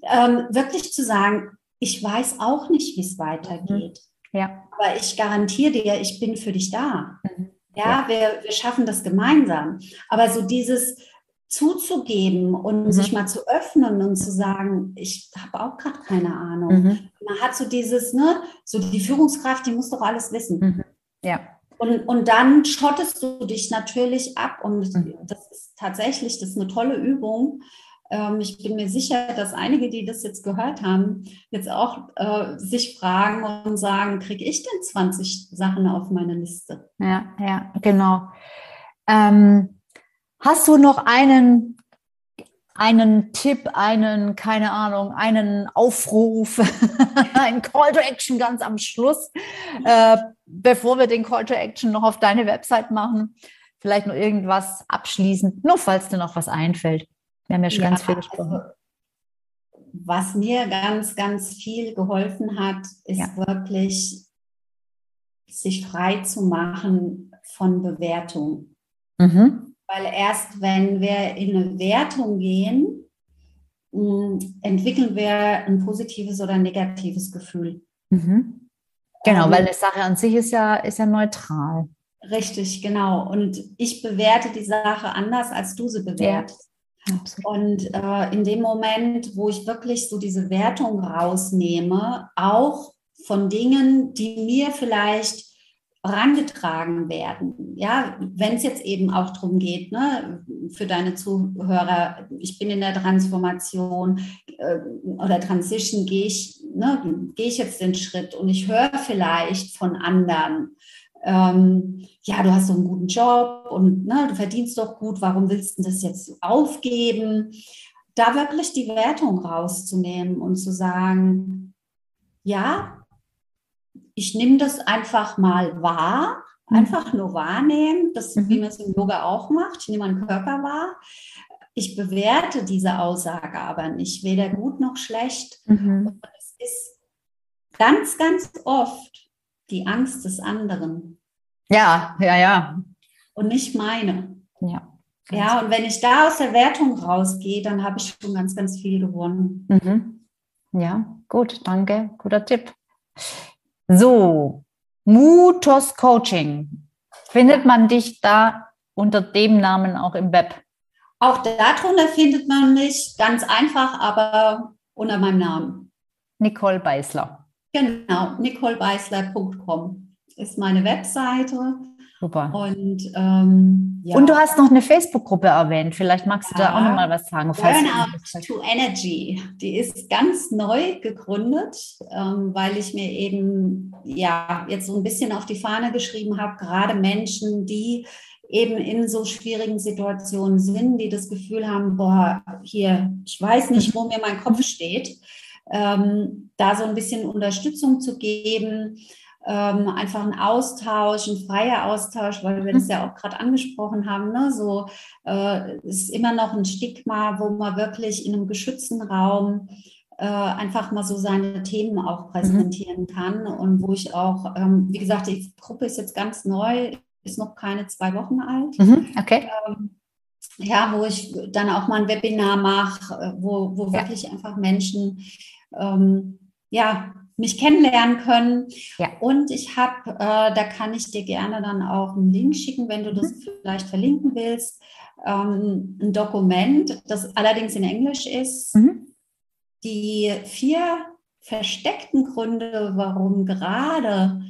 Ähm, wirklich zu sagen, ich weiß auch nicht, wie es weitergeht. Mhm. Ja. Aber ich garantiere dir, ich bin für dich da. Mhm. Ja, ja, Wir, wir schaffen das gemeinsam. Aber so dieses zuzugeben und mhm. sich mal zu öffnen und zu sagen, ich habe auch gerade keine Ahnung. Mhm. Man hat so dieses, ne, so die Führungskraft, die muss doch alles wissen. Mhm. Ja. Und, und dann schottest du dich natürlich ab. Und mhm. das ist tatsächlich, das ist eine tolle Übung. Ähm, ich bin mir sicher, dass einige, die das jetzt gehört haben, jetzt auch äh, sich fragen und sagen, kriege ich denn 20 Sachen auf meine Liste? Ja, ja, genau. Ähm, hast du noch einen einen Tipp, einen, keine Ahnung, einen Aufruf, *laughs* ein Call to Action ganz am Schluss, äh, bevor wir den Call to Action noch auf deine Website machen. Vielleicht noch irgendwas abschließend, nur falls dir noch was einfällt. Wir haben ja schon ja, ganz viel gesprochen. Also, was mir ganz, ganz viel geholfen hat, ist ja. wirklich, sich frei zu machen von Bewertung. Mhm. Weil erst wenn wir in eine Wertung gehen, mm, entwickeln wir ein positives oder ein negatives Gefühl. Mhm. Genau, ähm, weil eine Sache an sich ist ja, ist ja neutral. Richtig, genau. Und ich bewerte die Sache anders, als du sie bewertest. Ja, und äh, in dem Moment, wo ich wirklich so diese Wertung rausnehme, auch von Dingen, die mir vielleicht herangetragen werden. Ja, wenn es jetzt eben auch darum geht, ne, für deine Zuhörer, ich bin in der Transformation äh, oder Transition, gehe ich, ne, gehe ich jetzt den Schritt und ich höre vielleicht von anderen, ähm, ja, du hast so einen guten Job und ne, du verdienst doch gut, warum willst du das jetzt aufgeben? Da wirklich die Wertung rauszunehmen und zu sagen, ja, ich nehme das einfach mal wahr, mhm. einfach nur wahrnehmen, das, mhm. wie man es im Yoga auch macht. Ich nehme meinen Körper wahr. Ich bewerte diese Aussage aber nicht, weder gut noch schlecht. Mhm. Es ist ganz, ganz oft die Angst des anderen. Ja, ja, ja. Und nicht meine. Ja. Ja, und wenn ich da aus der Wertung rausgehe, dann habe ich schon ganz, ganz viel gewonnen. Mhm. Ja, gut, danke. Guter Tipp. So, Mutos Coaching. Findet man dich da unter dem Namen auch im Web? Auch darunter findet man mich ganz einfach, aber unter meinem Namen. Nicole Beißler. Genau, nicolebeißler.com ist meine Webseite. Super. Und, ähm, ja. und du hast noch eine Facebook-Gruppe erwähnt. Vielleicht magst du ja. da auch noch mal was sagen. Burnout to Energy. Die ist ganz neu gegründet, ähm, weil ich mir eben ja jetzt so ein bisschen auf die Fahne geschrieben habe, gerade Menschen, die eben in so schwierigen Situationen sind, die das Gefühl haben, boah, hier, ich weiß nicht, wo mir mein Kopf steht, ähm, da so ein bisschen Unterstützung zu geben ähm, einfach ein Austausch, ein freier Austausch, weil wir das mhm. ja auch gerade angesprochen haben. Ne? So äh, ist immer noch ein Stigma, wo man wirklich in einem geschützten Raum äh, einfach mal so seine Themen auch präsentieren mhm. kann und wo ich auch, ähm, wie gesagt, die Gruppe ist jetzt ganz neu, ist noch keine zwei Wochen alt. Mhm. Okay. Ähm, ja, wo ich dann auch mal ein Webinar mache, äh, wo, wo ja. wirklich einfach Menschen ähm, ja, mich kennenlernen können. Ja. Und ich habe, äh, da kann ich dir gerne dann auch einen Link schicken, wenn du das mhm. vielleicht verlinken willst. ähm, ein Dokument, das allerdings in Englisch ist, mhm. die vier versteckten Gründe, warum gerade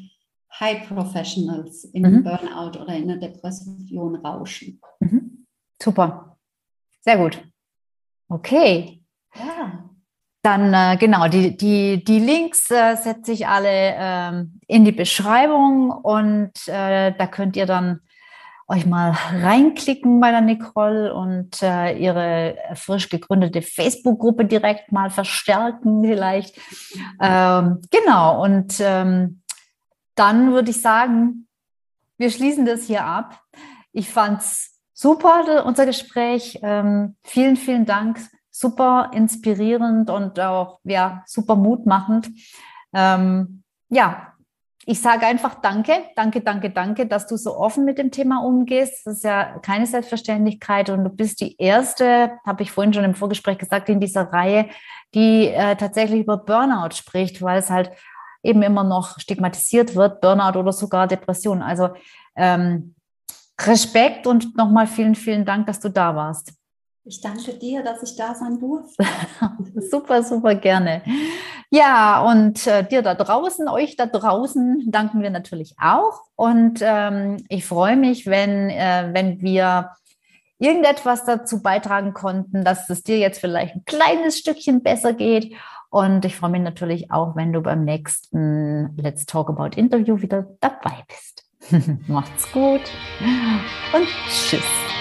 High Professionals in mhm. Burnout oder in der Depression rauschen. Mhm. Super. Sehr gut. Okay. Ja. Dann äh, genau, die, die, die Links äh, setze ich alle ähm, in die Beschreibung und äh, da könnt ihr dann euch mal reinklicken bei der Nicole und äh, ihre frisch gegründete Facebook-Gruppe direkt mal verstärken vielleicht. Ähm, genau, und ähm, dann würde ich sagen, wir schließen das hier ab. Ich fand es super, unser Gespräch. Ähm, vielen, vielen Dank super inspirierend und auch ja, super mutmachend. Ähm, ja, ich sage einfach Danke, danke, danke, danke, dass du so offen mit dem Thema umgehst. Das ist ja keine Selbstverständlichkeit und du bist die erste, habe ich vorhin schon im Vorgespräch gesagt, in dieser Reihe, die äh, tatsächlich über Burnout spricht, weil es halt eben immer noch stigmatisiert wird, Burnout oder sogar Depression. Also ähm, Respekt und nochmal vielen, vielen Dank, dass du da warst. Ich danke dir, dass ich da sein durfte. *laughs* super, super gerne. Ja, und äh, dir da draußen, euch da draußen danken wir natürlich auch. Und ähm, ich freue mich, wenn, äh, wenn wir irgendetwas dazu beitragen konnten, dass es dir jetzt vielleicht ein kleines Stückchen besser geht. Und ich freue mich natürlich auch, wenn du beim nächsten Let's Talk About Interview wieder dabei bist. *laughs* Macht's gut und tschüss.